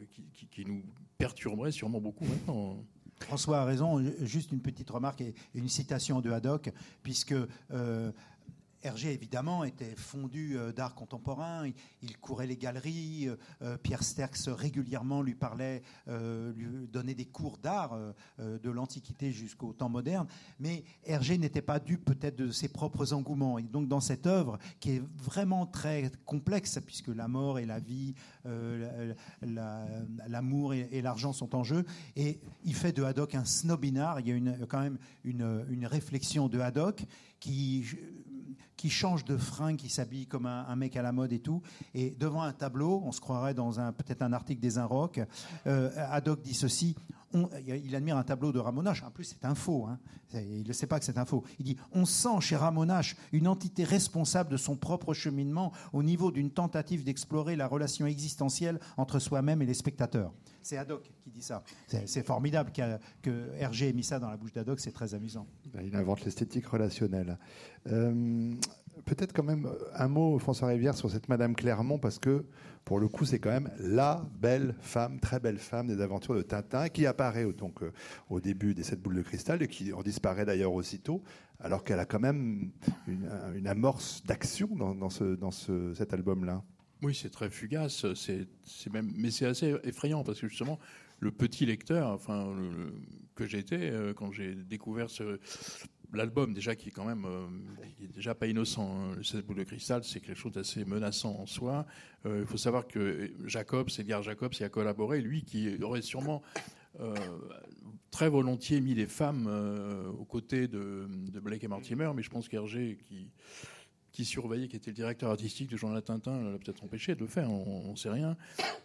qui, nous perturberaient sûrement beaucoup maintenant. François a raison. Juste une petite remarque et une citation de Haddock, puisque euh, Hergé, évidemment, était fondu euh, d'art contemporain. Il, courait les galeries. Euh, euh, Pierre Sterckx régulièrement lui parlait, lui donnait des cours d'art de l'Antiquité jusqu'au temps moderne. Mais Hergé n'était pas dû peut-être de ses propres engouements. Et donc, dans cette œuvre, qui est vraiment très complexe, puisque la mort et la vie, l'amour et, l'argent sont en jeu, et il fait de Haddock un snobinard. Il y a quand même une, une réflexion de Haddock qui qui change de fringue, qui s'habille comme un, mec à la mode et tout. Et devant un tableau, on se croirait dans un peut-être un article des Inrocks. Euh, Haddock dit ceci. Il admire un tableau de Ramonache. En plus, c'est un faux. Hein. Il ne sait pas que c'est un faux. Il dit On sent chez Ramonache une entité responsable de son propre cheminement au niveau d'une tentative d'explorer la relation existentielle entre soi-même et les spectateurs. C'est Haddock qui dit ça. C'est formidable que Hergé ait mis ça dans la bouche d'Haddock, c'est très amusant. Il invente l'esthétique relationnelle. Euh, peut-être quand même un mot, François Rivière, sur cette Madame Clermont, parce que pour le coup, c'est quand même la belle femme, très belle femme des aventures de Tintin, qui apparaît donc, au début des Sept boules de cristal et qui en disparaît d'ailleurs aussitôt, alors qu'elle a quand même une, amorce d'action dans, ce, dans cet album-là. Oui, c'est très fugace. C'est, même, mais c'est assez effrayant parce que justement, le petit lecteur, enfin, que j'étais euh, quand j'ai découvert ce, l'album déjà qui est quand même euh, pas innocent. Hein. Le boule de cristal, c'est quelque chose d'assez menaçant en soi. Euh, il faut savoir que Jacobs, Edgar Jacobs, y a collaboré, lui qui aurait sûrement très volontiers mis des femmes aux côtés de, de Blake et Mortimer, mais je pense qu'Hergé qui qui surveillait, qui était le directeur artistique du journal Tintin, l'a peut-être empêché de le faire, on ne sait rien.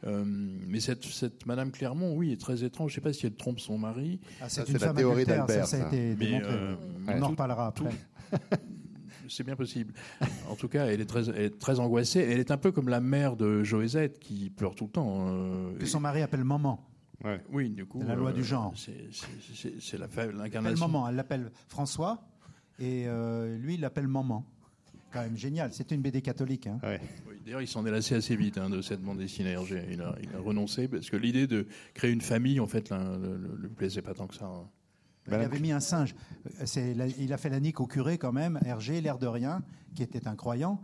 Euh, mais cette, cette Madame Clermont, oui, est très étrange. Je ne sais pas si elle trompe son mari. Ah, c'est une la théorie d'Albert. Ça, a été démontré. Euh, on en reparlera après. c'est bien possible. En tout cas, elle est très, elle est très angoissée. Elle est un peu comme la mère de Joëzette qui pleure tout le temps. Euh, que son mari appelle maman. Ouais. Oui, du coup. la loi du genre. C'est l'incarnation. Elle maman. Elle l'appelle François et lui, il l'appelle maman quand même génial. C'est une BD catholique. Hein. D'ailleurs, il s'en est lassé assez vite hein, de cette bande dessinée. Il a, il a, renoncé parce que l'idée de créer une famille, en fait, ne lui plaisait pas tant que ça. Hein. Il avait mis un singe. il a fait la nique au curé quand même, Hergé, l'air de rien, qui était un croyant.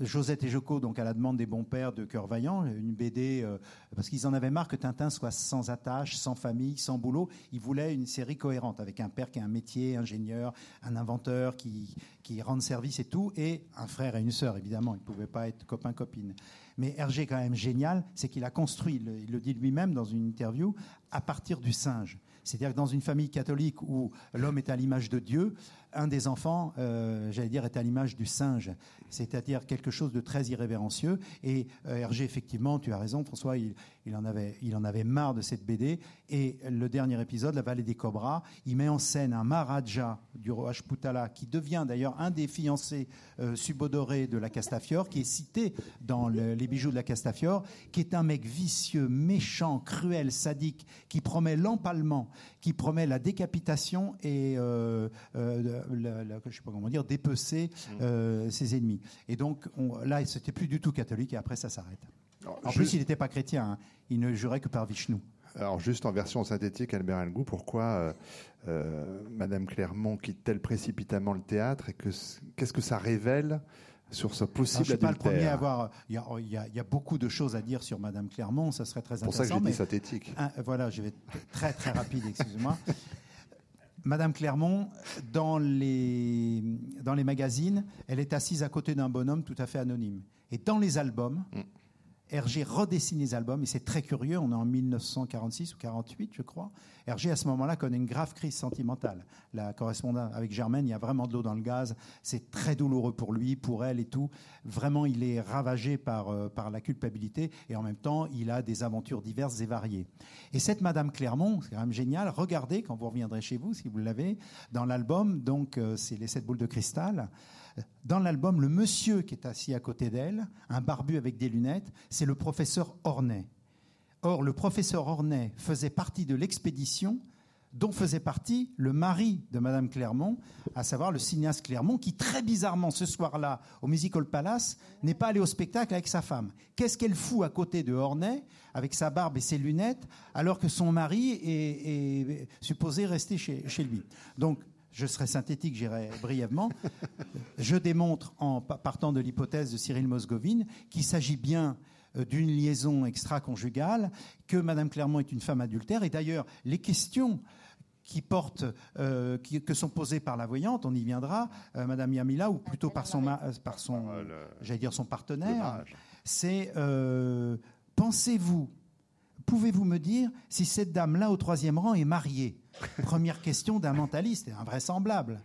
Josette et Jocko, donc à la demande des bons pères de Cœur Vaillant, une BD, euh, parce qu'ils en avaient marre que Tintin soit sans attache, sans famille, sans boulot. Ils voulaient une série cohérente, avec un père qui a un métier, ingénieur, un inventeur, qui, rende service et tout, et un frère et une sœur, évidemment. Ils ne pouvaient pas être copain-copine. Mais Hergé, quand même génial, c'est qu'il a construit, il le dit lui-même dans une interview, à partir du singe. C'est-à-dire que dans une famille catholique où l'homme est à l'image de Dieu, un des enfants, euh, j'allais dire, est à l'image du singe, c'est-à-dire quelque chose de très irrévérencieux. Et euh, Hergé, effectivement, tu as raison, François, il, en avait, il en avait marre de cette BD. Et le dernier épisode, La vallée des cobras, il met en scène un Maharaja du roi Ashputala, qui devient d'ailleurs un des fiancés euh, subodorés de la Castafiore, qui est cité dans les bijoux de la Castafiore, qui est un mec vicieux, méchant, cruel, sadique, qui promet l'empalement, qui promet la décapitation et euh, euh, je sais pas comment dire, dépecer mmh. ses ennemis. Et donc on, là, c'était plus du tout catholique, et après ça s'arrête. En plus, il n'était pas chrétien, hein. il ne jurait que par Vishnu. Alors juste en version synthétique, Albert Algou, pourquoi euh, euh, Madame Clermont quitte-t-elle précipitamment le théâtre et qu'est-ce que ça révèle sur ce possible Je ne suis pas le premier à avoir. Il y, a, beaucoup de choses à dire sur Madame Clermont. Ça serait très intéressant. C'est pour ça que j'ai dit synthétique. voilà, je vais être très très rapide. Excusez-moi. Madame Clermont, dans les, dans les magazines, elle est assise à côté d'un bonhomme tout à fait anonyme. Et dans les albums, mm Hergé redessine les albums et c'est très curieux. On est en 1946 ou 48, je crois. Hergé, à ce moment-là, connaît une grave crise sentimentale. La correspondance avec Germaine, il y a vraiment de l'eau dans le gaz. C'est très douloureux pour lui, pour elle et tout. Vraiment, il est ravagé par, euh, par la culpabilité et en même temps, il a des aventures diverses et variées. Et cette Madame Clermont, c'est quand même génial. Regardez quand vous reviendrez chez vous, si vous l'avez, dans l'album. Donc, euh, c'est les sept boules de cristal. Dans l'album, le monsieur qui est assis à côté d'elle, un barbu avec des lunettes, c'est le professeur Ornay. Or, le professeur Ornay faisait partie de l'expédition dont faisait partie le mari de Madame Clermont, à savoir le cinéaste Clermont, qui très bizarrement ce soir-là au Musical Palace n'est pas allé au spectacle avec sa femme. Qu'est-ce qu'elle fout à côté de Ornay avec sa barbe et ses lunettes alors que son mari est, supposé rester chez, chez lui? Donc je serai synthétique, j'irai brièvement. Je démontre, en partant de l'hypothèse de Cyril Mosgovine, qu'il s'agit bien euh, d'une liaison extra-conjugale, que Madame Clermont est une femme adultère. Et d'ailleurs, les questions qui portent, euh, que sont posées par la voyante, on y viendra, euh, Madame Yamila, ou plutôt par son, par son, j'allais dire son partenaire, c'est pensez-vous, pouvez-vous me dire si cette dame-là au troisième rang est mariée? Première question d'un mentaliste, invraisemblable.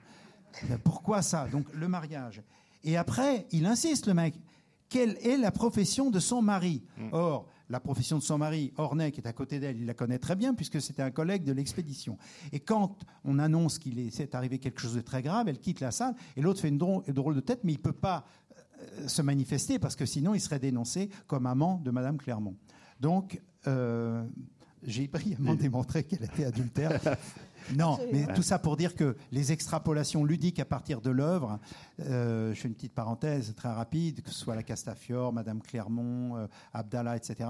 Pourquoi ça Donc le mariage? Et après, il insiste, le mec. Quelle est la profession de son mari? Mm. Or, la profession de son mari, Ornay, qui est à côté d'elle, il la connaît très bien puisque c'était un collègue de l'expédition. Et quand on annonce qu'il est, arrivé quelque chose de très grave, elle quitte la salle et l'autre fait une drôle, de tête, mais il ne peut pas euh, se manifester parce que sinon il serait dénoncé comme amant de Madame Clermont. Donc, euh, j'ai brillamment démontré qu'elle était adultère. Non, mais tout ça pour dire que les extrapolations ludiques à partir de l'œuvre, euh, je fais une petite parenthèse très rapide, que ce soit la Castafiore, Madame Clermont, euh, Abdallah, etc.,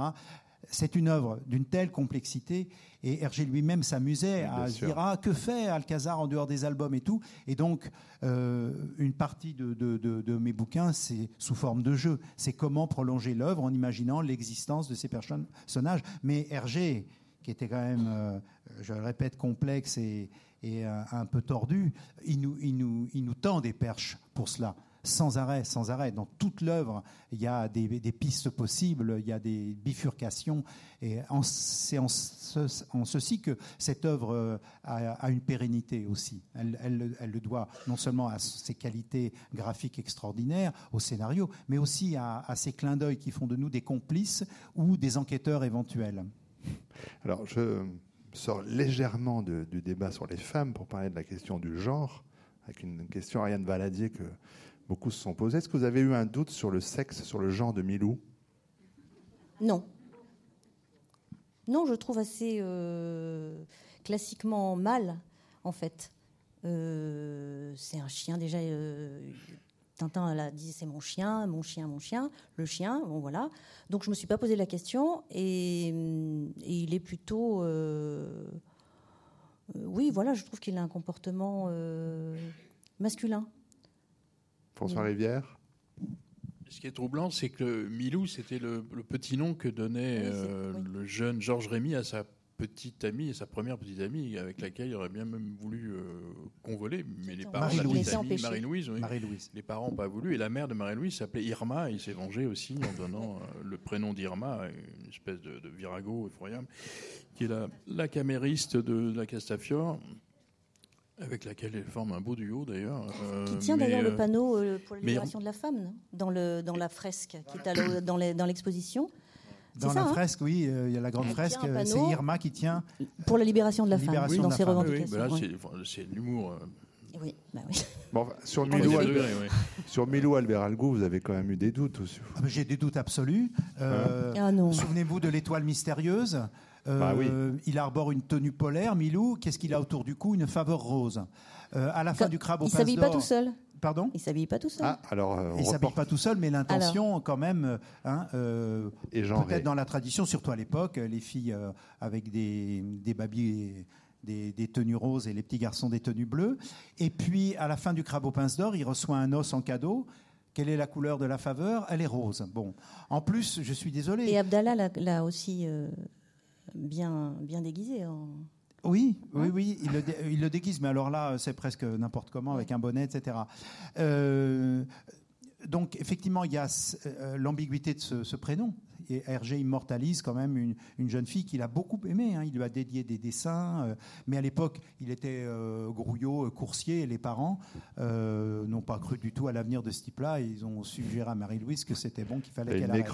c'est une œuvre d'une telle complexité et Hergé lui-même s'amusait à se dire ah, que fait Alcazar en dehors des albums et tout? Et donc euh, une partie de, de, mes bouquins c'est sous forme de jeu. C'est comment prolonger l'œuvre en imaginant l'existence de ces personnages. Mais Hergé qui était quand même, euh, je le répète, complexe et, euh, un peu tordu, il nous, tend des perches pour cela sans arrêt, sans arrêt. Dans toute l'œuvre, il y a des, pistes possibles, il y a des bifurcations. Et c'est en, ceci que cette œuvre euh, a, une pérennité aussi. Elle, elle, le doit non seulement à ses qualités graphiques extraordinaires, au scénario, mais aussi à, à ces clins d'œil qui font de nous des complices ou des enquêteurs éventuels. Alors, je sors légèrement du débat sur les femmes pour parler de la question du genre, avec une question Ariane Valadier que beaucoup se sont posées. Est-ce que vous avez eu un doute sur le sexe, sur le genre de Milou? Non. Non, je trouve assez euh, classiquement mal, en fait. Euh, c'est un chien déjà. Euh, Tintin elle a dit c'est mon chien, mon chien, mon chien, le chien, bon voilà. Donc je me suis pas posé la question et, il est plutôt, euh, euh, oui voilà, je trouve qu'il a un comportement euh, masculin. François Rivière? Ce qui est troublant, c'est que Milou, c'était le, petit nom que donnait le jeune Georges Rémy à sa petite amie, sa première petite amie avec laquelle il aurait bien même voulu euh, convoler, mais les parents, Marie-Louise, Marie-Louise, les parents n'ont pas voulu, et la mère de Marie-Louise s'appelait Irma, et il s'est vengé aussi en donnant euh, le prénom d'Irma, une espèce de, virago effroyable, qui est la, la camériste de, la Castafiore, avec laquelle elle forme un beau duo d'ailleurs. Euh, qui tient d'ailleurs le panneau pour la libération de la femme dans, le, dans la fresque qui est dans l'exposition. Dans la hein fresque, oui, euh, il y a la grande fresque. Euh, c'est Irma qui tient. Pour la libération de la femme, dans ses revendications. Oui, bah c'est l'humour. Euh. Oui, bah oui. Bon, sur Milou, Albert, sur Milou Alberalgo, vous avez quand même eu des doutes aussi. Ah, J'ai des doutes absolus. Euh, ah Souvenez-vous de l'étoile mystérieuse. bah oui. Il arbore une tenue polaire, Milou. Qu'est-ce qu'il a autour du cou? Une faveur rose. à la fin du crabe au Il s'habille pas tout seul. Pardon Il s'habille pas tout seul. Ah, alors, euh, il s'habille pas tout seul, mais l'intention, quand même, euh, hein, euh, peut-être dans la tradition, surtout à l'époque, les filles avec des, des babies. Des, des, tenues roses et les petits garçons des tenues bleues. Et puis, à la fin du crabe aux pinces d'or, il reçoit un os en cadeau. Quelle est la couleur de la faveur? Elle est rose. Bon. En plus, je suis désolé. Et Abdallah l'a aussi bien, bien déguisé. En... Oui, oui, oui, il le, déguise, mais alors là, c'est presque n'importe comment, avec un bonnet, etc. Euh, donc, effectivement, il y a euh, l'ambiguïté de ce, prénom. Et Hergé immortalise quand même une, une jeune fille qu'il a beaucoup aimée. hein. Il lui a dédié des dessins, euh, mais à l'époque, il était euh, grouillot, euh, coursier, et les parents euh, n'ont pas cru du tout à l'avenir de ce type-là. Ils ont suggéré à Marie-Louise que c'était bon, qu'il fallait qu'elle arrête.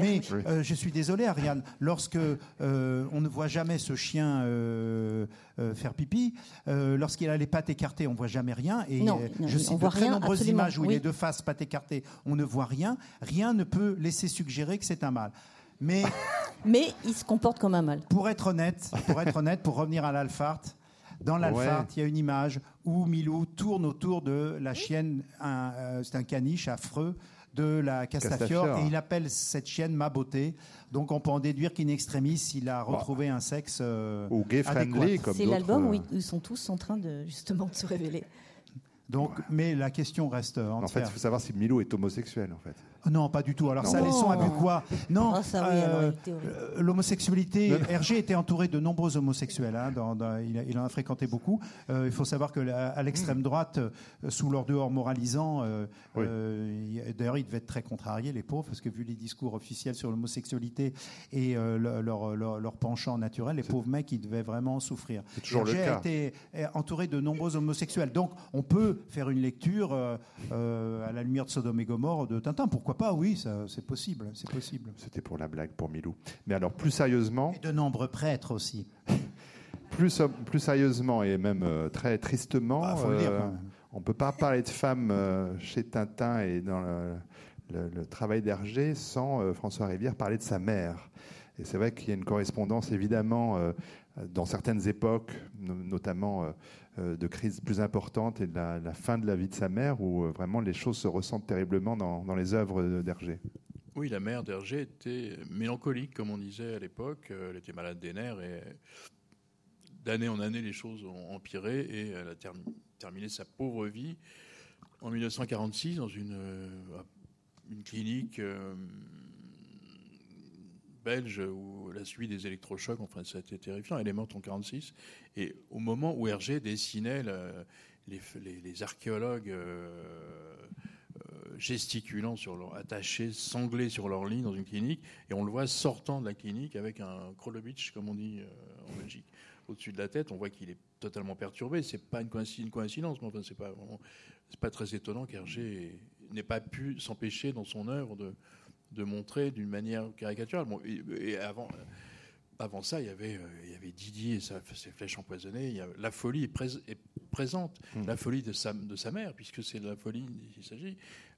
Mais oui. euh, je suis désolé, Ariane, lorsque euh, on ne voit jamais ce chien euh, euh, faire pipi, euh, lorsqu'il a les pattes écartées, on voit jamais rien. Et Non, euh, non, je cite de très rien, nombreuses absolument, images où il est de face, pattes écartées, on ne voit rien. Rien ne peut laisser suggérer que c'est un mâle. Mais Mais il se comporte comme un mâle. pour être honnête, pour être honnête, pour revenir à l'Alphart, dans Ouais. il y a une image où Milou tourne autour de la chienne, un, euh, c'est un caniche affreux de la Castafiore, Castafiore. et il appelle cette chienne ma beauté. Donc on peut en déduire qu'in extremis, il a retrouvé un sexe euh, Ou gay friendly, adéquat. comme C'est d'autres, l'album où euh, ils- ils sont tous en train de justement de se révéler. Donc, mais la question reste euh, En fait, entière. il faut savoir si Milou est homosexuel, en fait. Non, pas du tout. Alors Non. ça, laissons à quoi Non. Ah, euh, euh, L'homosexualité, Hergé était entouré de nombreux homosexuels. hein, dans- dans- il, a- il en a fréquenté beaucoup. Euh, il faut savoir que la- à l'extrême droite, euh, sous leur dehors moralisant, euh, Oui. euh, d'ailleurs, ils devaient être très contrariés, les pauvres, parce que vu les discours officiels sur l'homosexualité et euh, le- leur, leur- leur penchant naturel, les pauvres mecs, ils devaient vraiment souffrir. C'est toujours le Hergé a été entouré de nombreux homosexuels. Donc, on peut faire une lecture euh, euh, à la lumière de Sodome et Gomorre de Tintin. Pourquoi pas Oui, c'est possible. C'est possible. C'était pour la blague, pour Milou. Mais alors, plus sérieusement, Et de nombreux prêtres aussi. plus, plus sérieusement et même euh, très tristement, Ah, faut le dire, euh, quand même. on ne peut pas parler de femmes euh, chez Tintin et dans le, le- le travail d'Hergé sans euh, François Rivière parler de sa mère. Et c'est vrai qu'il y a une correspondance évidemment euh, dans certaines époques, no- notamment euh, euh, de crises plus importantes et de la, fin de la vie de sa mère, où euh, vraiment les choses se ressentent terriblement dans, dans les œuvres d'Hergé. Oui, la mère d'Hergé était mélancolique, comme on disait à l'époque. Euh, Elle était malade des nerfs et d'année en année, les choses ont empiré et elle a termi- terminé sa pauvre vie en 1946 dans une, euh, une clinique euh, belge où elle a subi des électrochocs. Enfin, ça a été terrifiant. Morte en 46 et au moment où Hergé dessinait la- les, archéologues. euh, euh, gesticulant sur leur, attachés, sanglés sur leur lit dans une clinique, et on le voit sortant de la clinique avec un Krolobitch, comme on dit euh, en Belgique, au-dessus de la tête. On voit qu'il est totalement perturbé. C'est pas une coïnci- une coïncidence, mais enfin, c'est pas pas très étonnant qu'Hergé n'ait pas pu s'empêcher dans son œuvre de, de montrer d'une manière caricaturale. Bon, et, et avant. Avant ça, il y avait, euh, il y avait Didier et sa- ses flèches empoisonnées. Il y a- la folie est, prés- est présente. La folie de sa, de sa mère, puisque c'est de la folie il s'agit,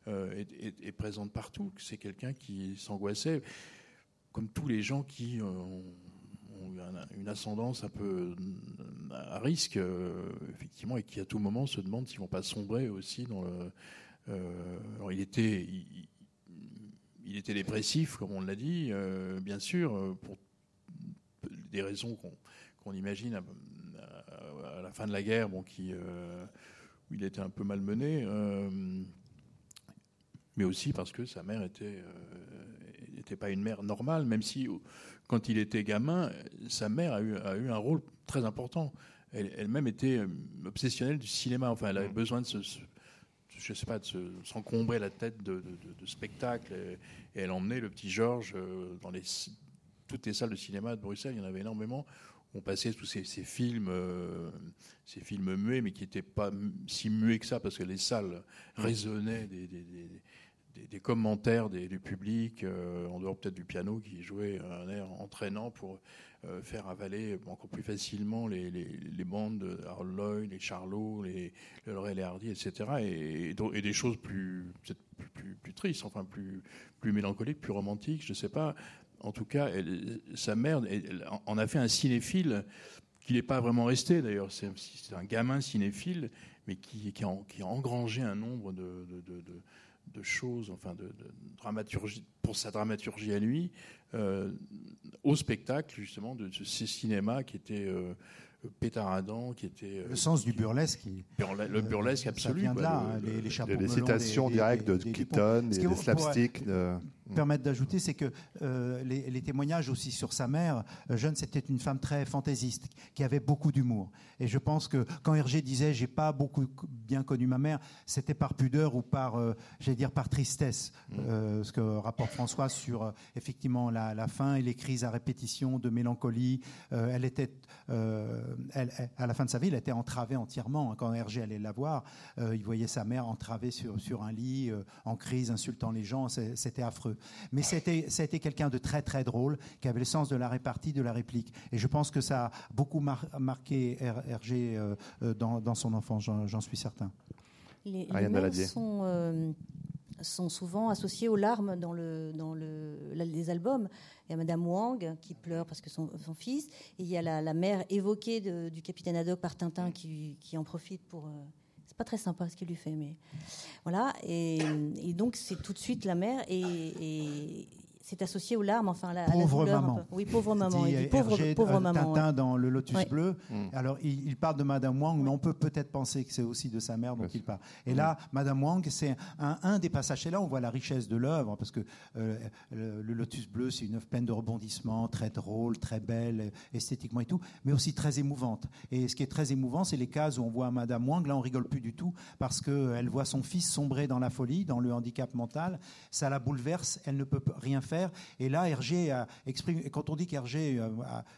euh, est, est- est présente partout. C'est quelqu'un qui s'angoissait, comme tous les gens qui euh, ont, ont eu un- une ascendance un peu à risque, euh, effectivement, et qui à tout moment se demandent s'ils vont pas sombrer aussi dans le. alors il était, il, il était dépressif, comme on l'a dit, euh, bien sûr, euh, pour des raisons qu'on qu'on imagine à, à- à la fin de la guerre, bon, qui, euh, où il était un peu malmené, euh, mais aussi parce que sa mère était n'était pas une mère normale, même si quand il était gamin, sa mère a eu, a eu un rôle très important. Elle- Elle-même était obsessionnelle du cinéma. Enfin, elle avait besoin de se- je sais pas, de se- s'encombrer la tête de, spectacles. Et, et elle emmenait le petit Georges euh, dans toutes les salles de cinéma de Bruxelles. Il y en avait énormément. On passait tous ces, films, euh, ces films muets, mais qui n'étaient pas si muets que ça, parce que les salles résonnaient des, des- des- des- commentaires du public, euh, en dehors peut-être du piano qui jouait un air entraînant pour faire avaler encore plus facilement les, les- les bandes de Harold Lloyd, les Charlots, les le Laurel et Hardy, etc. Et, des choses plus plus, tristes, enfin plus plus mélancoliques, plus romantiques, je ne sais pas. En tout cas, sa mère en a fait un cinéphile qui n'est pas vraiment resté d'ailleurs. C'est un gamin cinéphile, mais qui, qui, a, engrangé un nombre de- de choses, enfin de, de dramaturgie, pour sa dramaturgie à lui, euh, au spectacle justement de, de ces cinémas qui étaient euh, pétaradants, qui étaient euh, Le sens du burlesque. qui- le burlesque ça absolu. vient de quoi, là, le- hein, le- les, les Il y chapeaux a des melons citations directes de Keaton, Dupont. des, slapsticks. de- permettre d'ajouter, c'est que euh, les, témoignages aussi sur sa mère, euh, jeune, c'était une femme très fantaisiste, qui avait beaucoup d'humour. Et je pense que quand Hergé disait j'ai pas beaucoup bien connu ma mère, c'était par pudeur ou par, euh, j'allais dire, par tristesse. Mm. ce que rapporte François sur effectivement la, fin et les crises à répétition de mélancolie. elle était, elle, à la fin de sa vie, elle était entravée entièrement. Quand Hergé allait la voir, il voyait sa mère entravée sur, sur un lit, en crise, insultant les gens. C'était affreux. Mais c'était, ça a été quelqu'un de très très drôle, qui avait le sens de la répartie, de la réplique. Et je pense que ça a beaucoup marqué Hergé euh, euh, dans, son enfance, j'en, suis certain. Les, les sont, euh, sont souvent associés aux larmes dans, le, dans le, les albums. Il y a Madame Wang qui pleure parce que son, son fils, et il y a la, mère évoquée du capitaine Haddock par Tintin qui, qui en profite pour pas très sympa ce qu'il lui fait, mais voilà. Et, donc c'est tout de suite la mère et, c'est associé aux larmes, enfin la, pauvre la maman. Oui, pauvre maman. Il dit, pauvre, pauvre maman. Tintin dans le Lotus bleu. Mm. Alors il, parle de Madame Wang, mais on peut peut-être penser que c'est aussi de sa mère dont il parle. Et là, Madame Wang, c'est un, des passages. Et là, on voit la richesse de l'œuvre, parce que euh, le, Lotus bleu, c'est une œuvre pleine de rebondissements, très drôle, très belle, esthétiquement et tout, mais aussi très émouvante. Et ce qui est très émouvant, c'est les cases où on voit Madame Wang. Là, on rigole plus du tout parce qu'elle voit son fils sombrer dans la folie, dans le handicap mental. Ça la bouleverse. Elle ne peut rien faire et là, Hergé a exprimé, quand on dit qu'Hergé, euh,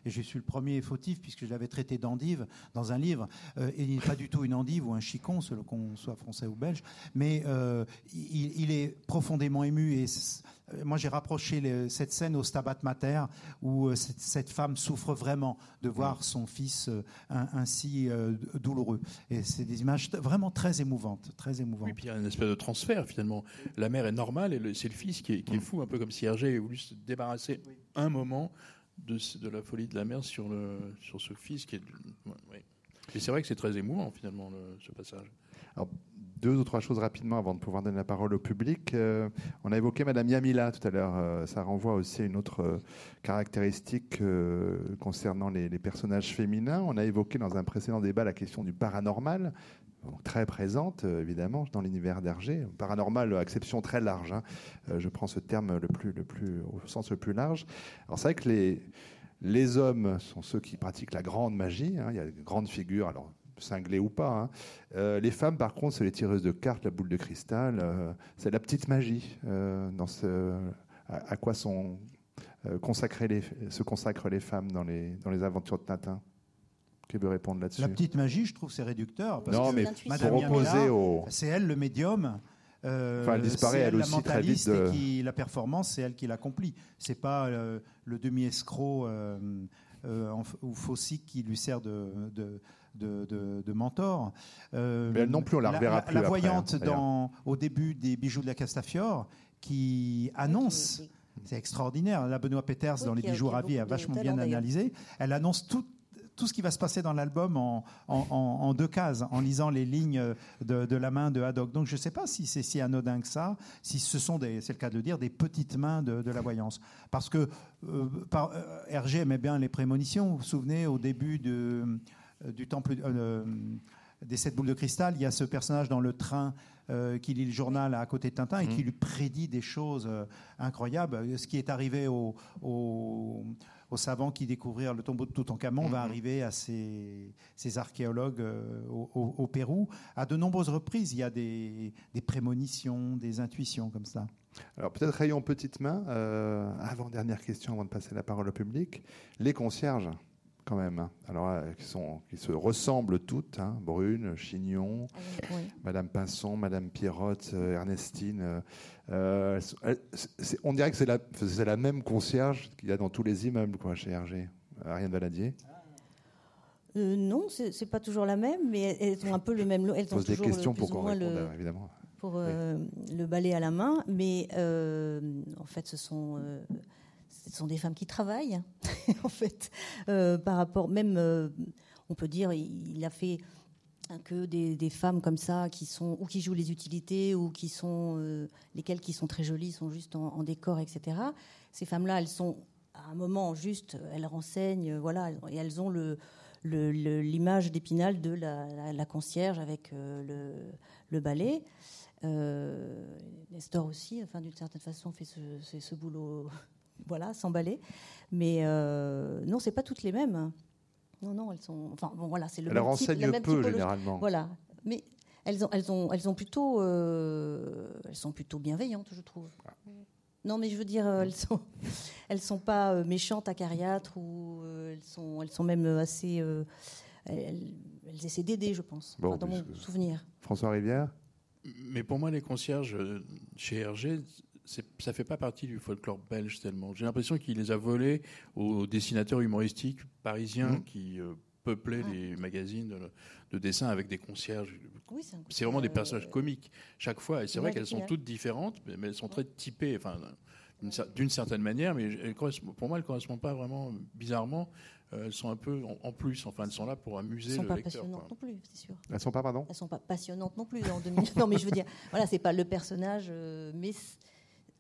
et je suis le premier fautif puisque je l'avais traité d'endive dans un livre, euh, il n'est pas du tout une endive ou un chicon, selon qu'on soit français ou belge, mais euh, il, est profondément ému et moi, j'ai rapproché cette scène au Stabat Mater où cette, femme souffre vraiment de voir son fils ainsi douloureux. Et c'est des images vraiment très émouvantes, très émouvantes. Oui, puis il y a une espèce de transfert finalement. La mère est normale et c'est le fils qui est, qui est, fou, un peu comme si Hergé voulu se débarrasser un moment de, de, la folie de la mère sur, le, sur ce fils qui est. Et c'est vrai que c'est très émouvant finalement ce passage. Alors, deux ou trois choses rapidement avant de pouvoir donner la parole au public. Euh, on a évoqué Madame Yamila tout à l'heure. Euh, ça renvoie aussi à une autre euh, caractéristique concernant les, personnages féminins. On a évoqué dans un précédent débat la question du paranormal très présente, évidemment, dans l'univers d'Hergé. Paranormal, acception très large. Hein. Je prends ce terme au sens le plus large. Alors, c'est vrai que les, les hommes sont ceux qui pratiquent la grande magie. Hein. Il y a de grandes figures, alors cinglées ou pas. Hein. Euh, les femmes, par contre, c'est les tireuses de cartes, la boule de cristal. c'est la petite magie. dans ce, à, quoi sont consacrées les, se consacrent les femmes dans les, dans les aventures de Tintin qui veut répondre là-dessus? La petite magie, je trouve c'est réducteur. Parce non, que mais Madame au... C'est elle le médium. Euh, enfin, elle disparaît elle, aussi très vite. De... Et qui, la performance, c'est elle qui l'accomplit. C'est pas euh, le demi-escroc euh, euh ou faussique qui lui sert de, de de, de, mentor. Euh, mais elle non plus, on la reverra plus. La voyante hein, dans, au début des bijoux de la Castafiore qui annonce, c'est extraordinaire, la Benoît Peters dans Les bijoux ravis a vachement bien analysé, elle annonce tout, tout ce qui va se passer dans l'album en, deux cases, en lisant les lignes de, la main de Haddock. Donc je ne sais pas si c'est si anodin que ça, si ce sont, c'est le cas de le dire, des petites mains de, la voyance. Parce que euh, par, euh, Hergé aimait bien les prémonitions. Vous vous souvenez, au début de, euh, du temple des sept boules de cristal, il y a ce personnage dans le train qui lit le journal à côté de Tintin et qui mmh. lui prédit des choses incroyables. Ce qui est arrivé au, aux savants qui découvrirent le tombeau de Toutankhamon va mhm. arriver à ces, archéologues euh, au, Pérou. À de nombreuses reprises, il y a des, prémonitions, des intuitions comme ça. Alors peut-être rayon petite main, euh, avant dernière question, avant de passer la parole au public, les concierges quand même. Hein. Alors, euh, qui, sont, qui se ressemblent toutes, hein. Brune, Chignon, Madame Pinson, Madame Pierrotte, Ernestine. Euh, on dirait que c'est la, la, même concierge qu'il y a dans tous les immeubles quoi, chez Hergé. Ariane Valadier euh, Non, c'est pas toujours la même, mais elles ont un peu le même. Elles pose des questions pour qu'on réponde, évidemment. Pour euh, le balai à la main, mais en fait, ce sont, ce sont des femmes qui travaillent, en fait, par rapport, même, on peut dire, il a fait que des, femmes comme ça qui sont ou qui jouent les utilités ou qui sont euh, lesquelles qui sont très jolies sont juste en, décor etc ces femmes là elles sont à un moment juste elles renseignent voilà et elles ont l'image d'Épinal de la, concierge avec le, le, balai. Nestor aussi, enfin, d'une certaine façon, fait ce boulot voilà, sans balai. Mais non, c'est pas toutes les mêmes. Non, non, elles sont. Enfin, bon, voilà, c'est le Elles renseignent peu généralement. Voilà, mais elles ont, elles ont, elles ont plutôt, euh, elles sont plutôt bienveillantes, je trouve. Ah. Non, mais je veux dire, euh, elles sont, elles sont pas euh, méchantes à cariâtre ou elles sont, elles sont même assez. Elles, essaient d'aider, je pense, dans mon souvenir. François Rivière? Mais pour moi, les concierges chez Hergé, ça fait pas partie du folklore belge tellement. J'ai l'impression qu'il les a volés aux dessinateurs humoristiques parisiens mmh. qui peuplaient ah. les magazines de, de, dessin avec des concierges. c'est vraiment des personnages comiques chaque fois. Et c'est vrai qu'elles sont toutes différentes, mais elles sont très typées. Enfin, d'une certaine manière, mais pour moi, elles ne correspondent pas vraiment bizarrement. Euh, elles sont un peu en, plus, enfin, elles sont là pour amuser le lecteur. Elles ne sont pas passionnantes non plus, c'est sûr. Elles sont pas, pardon? Elles sont pas passionnantes non plus en non, mais je veux dire, voilà, c'est pas le personnage, euh, mais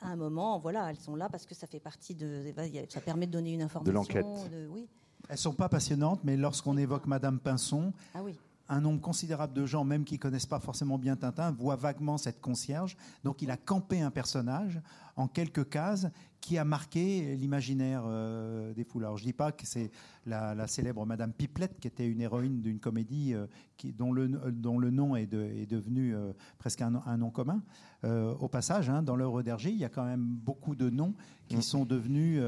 à un moment, voilà, elles sont là parce que ça fait partie de, ça permet de donner une information. De l'enquête. Oui. Elles sont pas passionnantes, mais lorsqu'on évoque Madame Pinson, ah oui un nombre considérable de gens, même qui connaissent pas forcément bien Tintin, voient vaguement cette concierge. Donc il a campé un personnage en quelques cases qui a marqué l'imaginaire euh, des foules. Alors je dis pas que c'est la, célèbre Madame Pipelette, qui était une héroïne d'une comédie euh, qui, dont, le, dont le nom est, devenu euh, presque un, nom commun. au passage, hein, dans l'œuvre d'Hergé, il y a quand même beaucoup de noms qui mm. sont devenus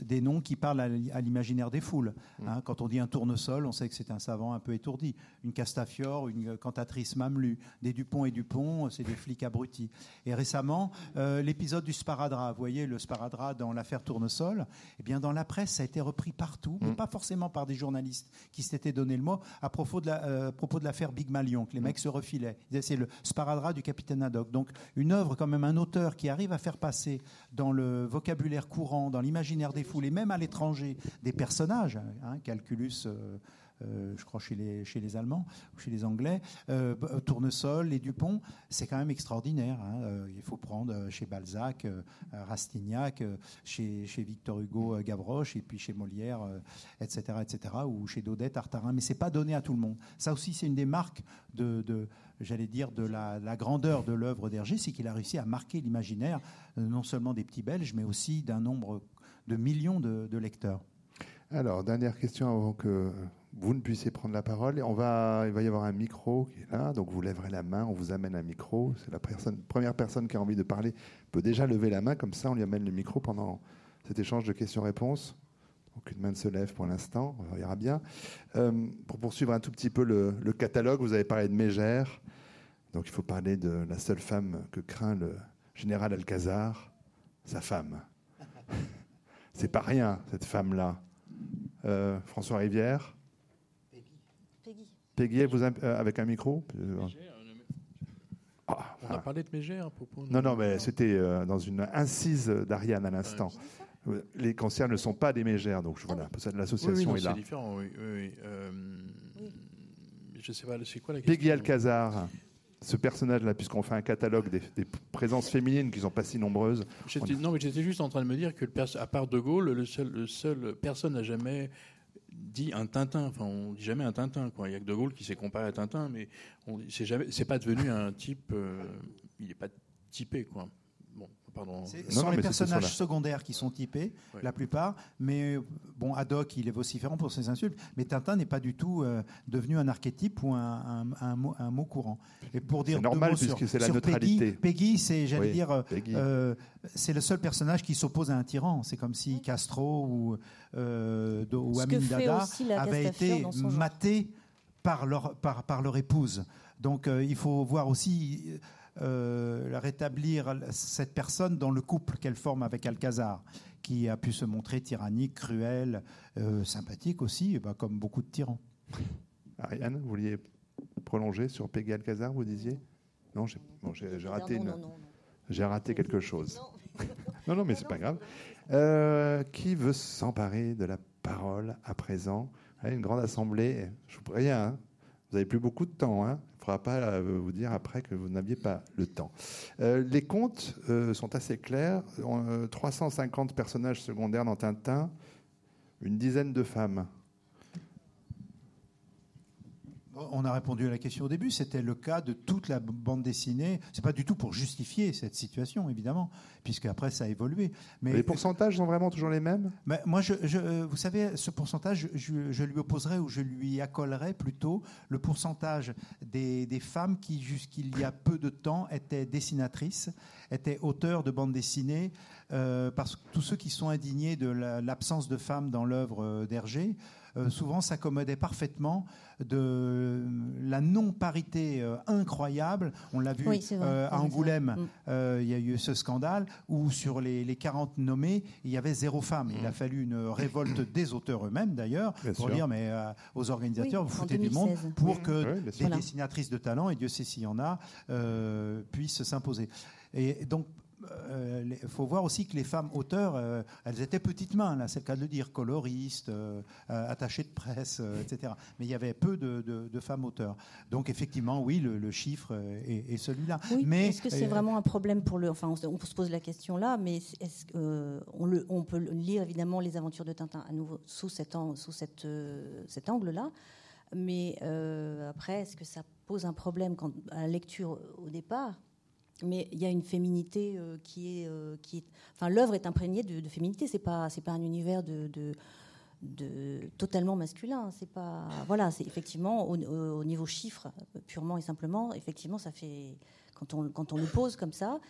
des noms qui parlent à, l'imaginaire des foules. Mm. Hein. Quand on dit un tournesol, on sait que c'est un savant un peu étourdi. Une Castafiore, une cantatrice Mamelu, des Dupont et Dupont, c'est des flics abrutis. Et récemment, l'épisode du sparadrap, vous voyez le sparadrap dans l'affaire Tournesol, eh bien dans la presse, ça a été repris partout, mais mm. pas forcément par des journalistes qui s'étaient donné le mot à propos de euh, l'affaire Big Malion, que les mm. mecs se refilaient. C'est le sparadrap du capitaine Haddock. Donc une œuvre quand même, un auteur qui arrive à faire passer dans le vocabulaire courant, dans l'imaginaire des foules et même à l'étranger des personnages, hein, Calculus. Euh, euh, je crois chez les, Allemands ou chez les Anglais. Euh, Tournesol, les Dupont, c'est quand même extraordinaire. Hein. Euh, il faut prendre chez Balzac, Rastignac, chez, Victor Hugo, Gavroche, et puis chez Molière, etc., etc., ou chez Daudet, Tartarin. Mais c'est pas donné à tout le monde. Ça aussi, c'est une des marques de, j'allais dire, de la, grandeur de l'œuvre d'Hergé, c'est qu'il a réussi à marquer l'imaginaire non seulement des petits Belges, mais aussi d'un nombre de millions de lecteurs. Alors, dernière question avant que vous ne puissiez prendre la parole. On va, il va y avoir un micro qui est là, donc vous lèverez la main, on vous amène un micro. C'est la première personne qui a envie de parler peut déjà lever la main, comme ça on lui amène le micro pendant cet échange de questions-réponses. Aucune main ne se lève pour l'instant, on verra bien. Euh, pour poursuivre un tout petit peu le, catalogue, vous avez parlé de Mégère, donc il faut parler de la seule femme que craint le général Alcazar, sa femme. C'est pas rien, cette femme-là. Euh, François Rivière Peggy, vous, euh, avec un micro ah, On a parlé de Mégère à propos. Non, non, mais c'était euh, dans une incise d'Ariane à l'instant. les cancers ne sont pas des mégères, donc voilà, l'association est là. C'est différent, oui. oui, euh, je sais pas, c'est quoi la question? Peggy Alcazar, ce personnage-là, puisqu'on fait un catalogue des, présences féminines qui ne sont pas si nombreuses. Non, mais j'étais juste en train de me dire que, à part De Gaulle, le seul, le seul personne n'a jamais dit un Tintin. Enfin, on dit jamais un Tintin. Quoi. Il y a que De Gaulle qui s'est comparé à Tintin, mais c'est jamais, c'est pas devenu un type. Euh, il n'est pas typé, quoi. Ce sont les personnages secondaires qui sont typés, la plupart. Mais bon, Haddock, il est vociférant pour ses insultes. Mais Tintin n'est pas du tout euh, devenu un archétype ou un, un, mot, un, mot, courant. Et pour dire normal puisque c'est la neutralité. Peggy, c'est, j'allais dire, euh, euh, c'est le seul personnage qui s'oppose à un tyran. C'est comme si Castro ou, euh, ou Amin Dada avaient été matés par leur, par, par leur épouse. Donc il faut voir aussi euh, rétablir cette personne dans le couple qu'elle forme avec Alcazar, qui a pu se montrer tyrannique, cruel, euh, sympathique aussi, bah, comme beaucoup de tyrans. Ariane, vous vouliez prolonger sur Peggy Alcazar, vous disiez? Non, j'ai raté, j'ai raté quelque chose. Non, non, mais c'est pas grave. Euh, qui veut s'emparer de la parole à présent? Une grande assemblée, je vous préviens, hein. vous n'avez plus beaucoup de temps. Hein ne faudra pas euh, vous dire après que vous n'aviez pas le temps. Euh, les comptes euh, sont assez clairs. 350 personnages secondaires dans Tintin, une dizaine de femmes. On a répondu à la question au début. C'était le cas de toute la bande dessinée. C'est pas du tout pour justifier cette situation, évidemment, puisque après ça a évolué. Mais les pourcentages sont vraiment toujours les mêmes? Mais Moi, je, vous savez, ce pourcentage, je, lui opposerais ou je lui accolerais plutôt le pourcentage des, femmes qui, jusqu'il y a peu de temps, étaient dessinatrices, étaient auteurs de bande dessinée, euh, parce que tous ceux qui sont indignés de l'absence de femmes dans l'œuvre euh, d'Hergé euh, souvent s'accommodaient parfaitement de la non-parité euh, incroyable. On l'a vu euh, à Angoulême, mm. il y a eu ce scandale où sur les, 40 nommés, il y avait zéro femme. Il a mm. fallu une révolte des auteurs eux-mêmes d'ailleurs pour dire mais aux organisateurs, vous foutez du monde pour que des dessinatrices de talent, et Dieu sait s'il y en a, puissent s'imposer. Et donc il euh, faut voir aussi que les femmes auteurs, euh, elles étaient petites mains, là, c'est le cas de le dire, coloristes, euh, attachées de presse, etc. Mais il y avait peu de, femmes auteurs. Donc effectivement, oui, le, chiffre est, celui-là. mais est-ce que c'est vraiment un problème pour le Enfin, on, se pose la question là, mais est-ce on, le, on peut lire évidemment les aventures de Tintin à nouveau sous, cet, sous cette, cet angle-là. Mais après, est-ce que ça pose un problème quand, à la lecture au départ? Mais il y a une féminité euh, qui est, euh, qui est, enfin l'œuvre est imprégnée de, féminité. C'est pas, c'est pas un univers de, de, totalement masculin. C'est pas, voilà, c'est effectivement au, niveau chiffre purement et simplement, effectivement, ça fait quand on quand on le pose comme ça.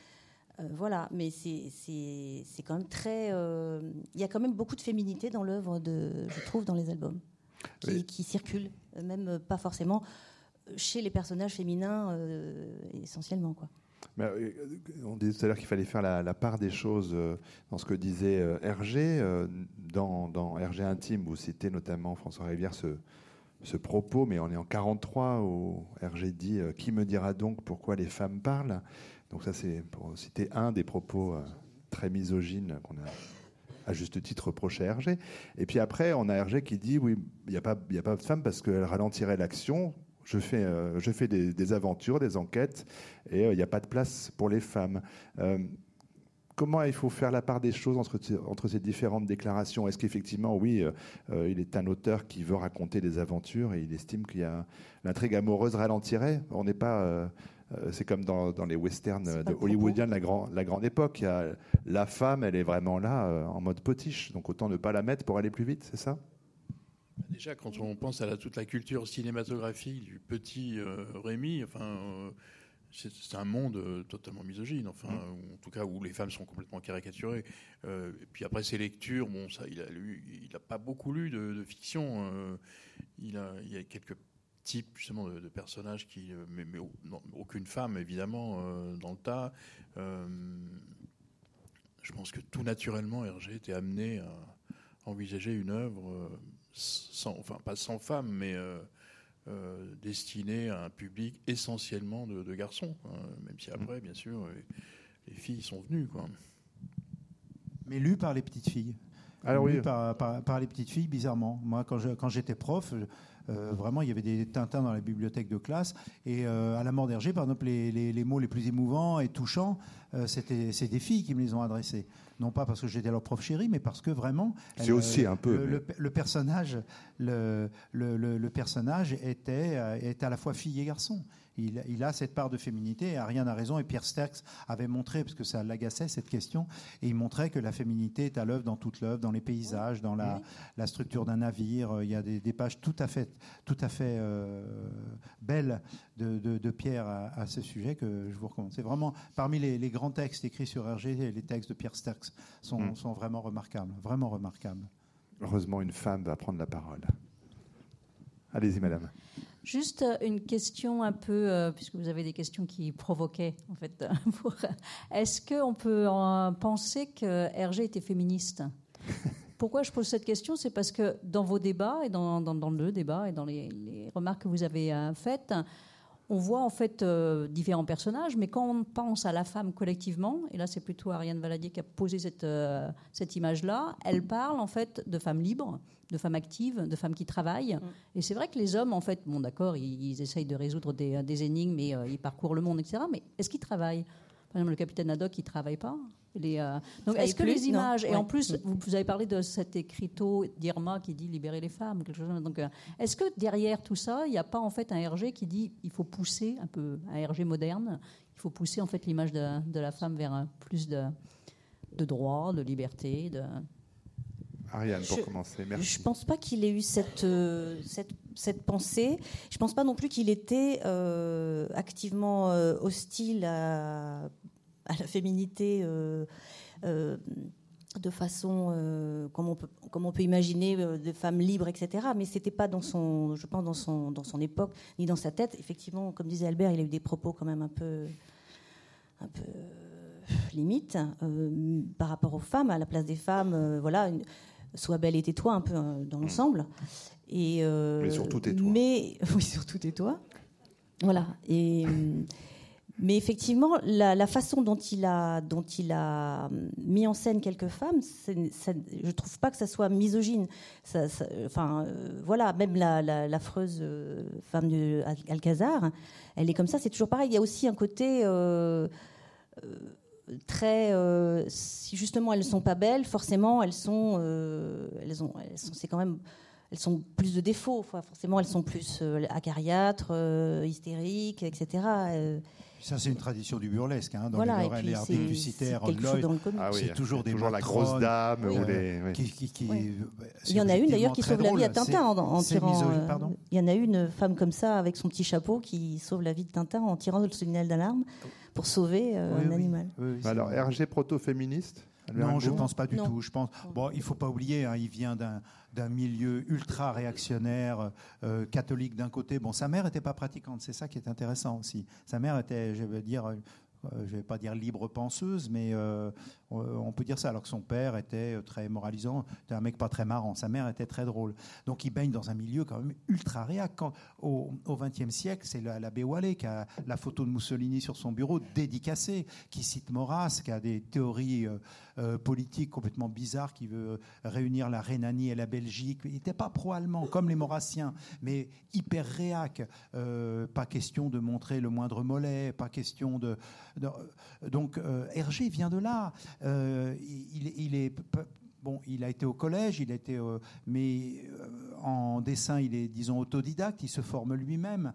Euh, voilà, mais c'est, c'est, c'est quand même très. Il y a quand même beaucoup de féminité dans l'œuvre, de, je trouve, dans les albums, qui, qui circulent, même pas forcément chez les personnages féminins essentiellement, quoi. Euh, on disait tout à l'heure qu'il fallait faire la, part des choses euh, dans ce que disait euh, Hergé. Dans, Hergé Intime, vous citez notamment François Rivière ce, propos, mais on est en 43 où Hergé dit Qui me dira donc pourquoi les femmes parlent? Donc, ça, c'est pour citer un des propos très misogynes qu'on a à juste titre reproché à Hergé. Et puis après, on a Hergé qui dit Oui, il n'y a, pas, a pas de femmes parce qu'elle ralentirait l'action je fais, euh, je fais des, aventures, des enquêtes, et euh, il n'y a pas de place pour les femmes. Euh, comment il faut faire la part des choses entre, entre ces différentes déclarations? Est-ce qu'effectivement, oui, il est un auteur qui veut raconter des aventures et il estime qu'il y a l'intrigue amoureuse ralentirait? On n'est pas. c'est comme dans, les westerns de hollywoodiens de la, la grande époque. la femme, elle est vraiment là en mode potiche. Donc autant ne pas la mettre pour aller plus vite, c'est ça? Déjà, quand on pense à toute la culture cinématographique du petit euh, Rémi, enfin, euh, c'est un monde euh, totalement misogyne, enfin, mm. en tout cas où les femmes sont complètement caricaturées. et puis après ses lectures, bon, ça, il a lu, il n'a pas beaucoup lu de, fiction. il a, il y a quelques types justement de, personnages qui, mais, aucune femme évidemment dans le tas. je pense que tout naturellement, Hergé était amené à envisager une œuvre sans, enfin pas sans femmes, mais euh, euh, destiné à un public essentiellement de, garçons, même si après, bien sûr, les, filles sont venues. Quoi. Mais lu par les petites filles. Alors oui. Par, par, les petites filles, bizarrement. Moi, quand j'étais prof, euh, vraiment, il y avait des Tintins dans la bibliothèque de classe. Et euh, à la mort d'Hergé, par exemple, les, mots les plus émouvants et touchants, euh, c'était c'est des filles qui me les ont adressés. Non pas parce que j'étais leur prof chérie, mais parce que vraiment. C'est aussi un peu. Le, personnage, le, le, personnage était, était à la fois fille et garçon il, a cette part de féminité et rien n'a raison. Et Pierre Sterks avait montré, parce que ça l'agaçait cette question, et il montrait que la féminité est à l'œuvre dans toute l'œuvre, dans les paysages, dans la, structure d'un navire. Il y a des, pages tout à fait, tout à fait euh, belles de, Pierre à, ce sujet que je vous recommande. C'est vraiment parmi les, grands textes écrits sur Hergé, les textes de Pierre Sterks sont, mm. sont vraiment remarquables, vraiment remarquables. Heureusement, une femme va prendre la parole. Allez-y, madame. Juste euh, une question un peu, euh, puisque vous avez des questions qui provoquaient, en fait. Est-ce qu'on peut penser que Hergé était féministe? Pourquoi je pose cette question? C'est parce que dans vos débats, et dans, le débat, et dans les, remarques que vous avez euh, faites, on voit en fait différents personnages, mais quand on pense à la femme collectivement, et là c'est plutôt Ariane Valadier qui a posé cette, cette image-là, elle parle en fait de femmes libres, de femmes actives, de femmes qui travaillent. Mm. Et c'est vrai que les hommes, en fait, bon, d'accord, ils, essayent de résoudre des, énigmes et euh, ils parcourent le monde, etc. Mais est-ce qu'ils travaillent? Par exemple, le capitaine Haddock, il travaille pas. Les, euh, Donc, est-ce que plus, les images, et Ouais. en plus, vous, vous avez parlé de cet écriteau d'Irma qui dit libérer les femmes, quelque chose. Donc, euh, est-ce que derrière tout ça, il n'y a pas en fait un Hergé qui dit il faut pousser un peu un Hergé moderne, il faut pousser en fait l'image de, de la femme vers un plus de, de droit, de liberté, de Ariane, pour Je- commencer. Merci. Je pense pas qu'il ait eu cette, euh, cette, cette pensée. Je pense pas non plus qu'il était euh, activement euh, hostile à, à la féminité euh, euh, de façon euh, comme, on peut, comme on peut imaginer euh, des femmes libres, etc. Mais c'était pas dans son, je pense, dans son, dans son époque ni dans sa tête. Effectivement, comme disait Albert, il a eu des propos quand même un peu, un peu limite euh, par rapport aux femmes, à la place des femmes. voilà. une- Sois belle et tais-toi un peu euh, dans l'ensemble. Et, Mais surtout tais-toi. Mais oui, surtout tais-toi. Voilà. Et, mais effectivement, la, façon dont il a, euh, mis en scène quelques femmes, je trouve pas que ça soit misogyne. Enfin, euh, voilà, même la- euh, femme de Al- Alcazar, elle est comme ça. C'est toujours pareil. Il y a aussi un côté euh, très. si justement elles ne sont pas belles, forcément elles sont, elles ont, quand même, elles sont plus de défauts. Forcément elles sont plus acariâtres, hystériques, etc. Ça, c'est une tradition du burlesque. Hein, dans voilà. les Et Laurel puis et c'est Ardite c'est Lucitaire, quelque chose Lloyd, dans le comique. Ah oui, C'est il y a toujours des la matrones, grosse dame ou les. oui. qui, qui- qui- Ouais. euh, Il y en a une d'ailleurs qui sauve la vie à. Tintin en, tirant. misogyne, euh, il y en a une femme comme ça avec son petit chapeau qui sauve la vie de Tintin en tirant le signal d'alarme pour sauver euh, Oui, un oui. animal. Oui, oui, c'est Alors. Hergé proto-féministe Non, je Hambourg pense pas du Non. tout. Je pense. Bon, il faut pas oublier, hein, il vient d'un d'un milieu ultra réactionnaire, euh, catholique d'un côté. Bon, sa mère n'était pas pratiquante, c'est ça qui est intéressant aussi. Sa mère était, je vais dire, euh, je vais pas dire libre penseuse, mais euh, euh, on peut dire ça. Alors que son père était euh, très moralisant, c'était un mec pas très marrant. Sa mère était très drôle. Donc il baigne dans un milieu quand même ultra réac. Au XXe siècle, c'est la- l'abbé Wallet qui a la photo de Mussolini sur son bureau dédicacée, qui cite Maurras, qui a des théories euh, euh, politiques complètement bizarres, qui veut réunir la Rhénanie et la Belgique. Il n'était pas pro-allemand comme les Maurassiens, mais hyper réac. Euh, pas question de montrer le moindre mollet, pas question de. donc euh, Hergé vient de là. Euh, il, est Bon, il a été au collège, il euh, mais euh, en dessin, il est, disons, autodidacte, il se forme lui-même.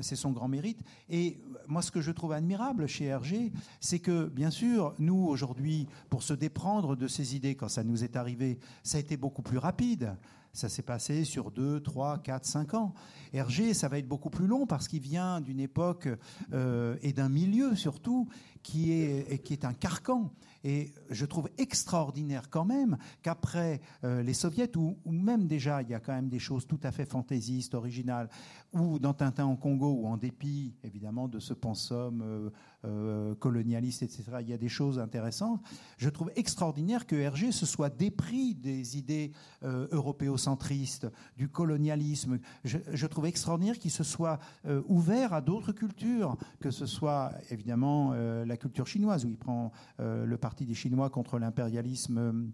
C'est son grand mérite. Et moi, ce que je trouve admirable chez Hergé, c'est que, bien sûr, nous, aujourd'hui, pour se déprendre de ces idées, quand ça nous est arrivé, ça a été beaucoup plus rapide. Ça s'est passé sur 2, 3, 4, 5 ans. Hergé, ça va être beaucoup plus long parce qu'il vient d'une époque euh, et d'un milieu surtout qui est, qui est un carcan. Et je trouve extraordinaire quand même qu'après euh, les soviets, ou même déjà, il y a quand même des choses tout à fait fantaisistes, originales, ou dans Tintin en Congo, ou en dépit évidemment de ce pensum euh, euh, colonialiste, etc., il y a des choses intéressantes. Je trouve extraordinaire que Hergé se soit dépris des idées euh, européocentristes, du colonialisme. Je, trouve extraordinaire qu'il se soit euh, ouvert à d'autres cultures, que ce soit évidemment euh, la culture chinoise, où il prend le parti des Chinois contre l'impérialisme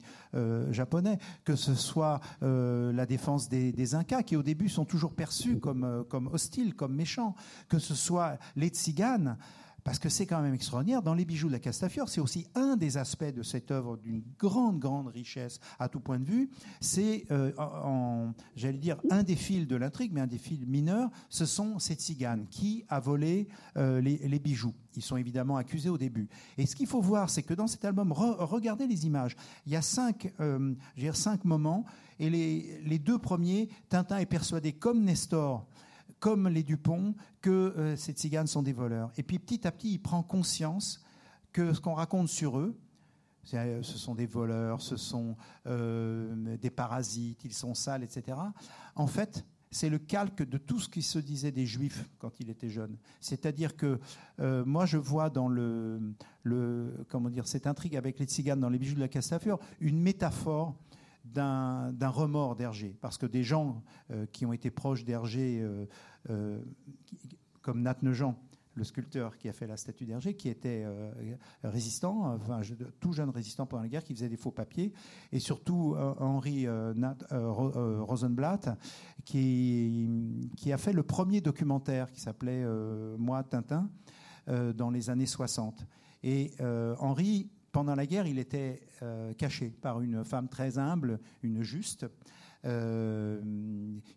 japonais, que ce soit la défense des, des Incas, qui au début sont toujours perçus comme, comme hostiles, comme méchants, que ce soit les Tziganes. Parce que c'est quand même extraordinaire. Dans Les bijoux de la Castafiore, c'est aussi un des aspects de cette œuvre d'une grande, grande richesse à tout point de vue. C'est, euh, en, j'allais dire, un des fils de l'intrigue, mais un des fils mineurs, ce sont ces tziganes qui a volé euh, les, bijoux. Ils sont évidemment accusés au début. Et ce qu'il faut voir, c'est que dans cet album, re- regardez les images. Il y a cinq, euh, cinq moments. Et les deux premiers, Tintin est persuadé, comme Nestor, comme les Dupont, que euh, ces tziganes sont des voleurs. Et puis petit à petit, il prend conscience que ce qu'on raconte sur eux, euh, ce sont des voleurs, ce sont euh, des parasites, ils sont sales, etc. En fait, c'est le calque de tout ce qui se disait des juifs quand il était jeune. C'est-à-dire que moi, je vois dans le, comment dire, cette intrigue avec les tziganes dans les bijoux de la Castafiore une métaphore d'un remords d'Hergé. Parce que des gens euh, qui ont été proches d'Hergé, euh, euh, comme Nat Nogent, le sculpteur qui a fait la statue d'Hergé, qui était résistant, tout jeune résistant pendant la guerre, qui faisait des faux papiers, et surtout Henri Rosenblatt, qui, qui a fait le premier documentaire qui s'appelait Moi, Tintin, dans les années 60. Et Henri, pendant la guerre, il était caché par une femme très humble, une juste,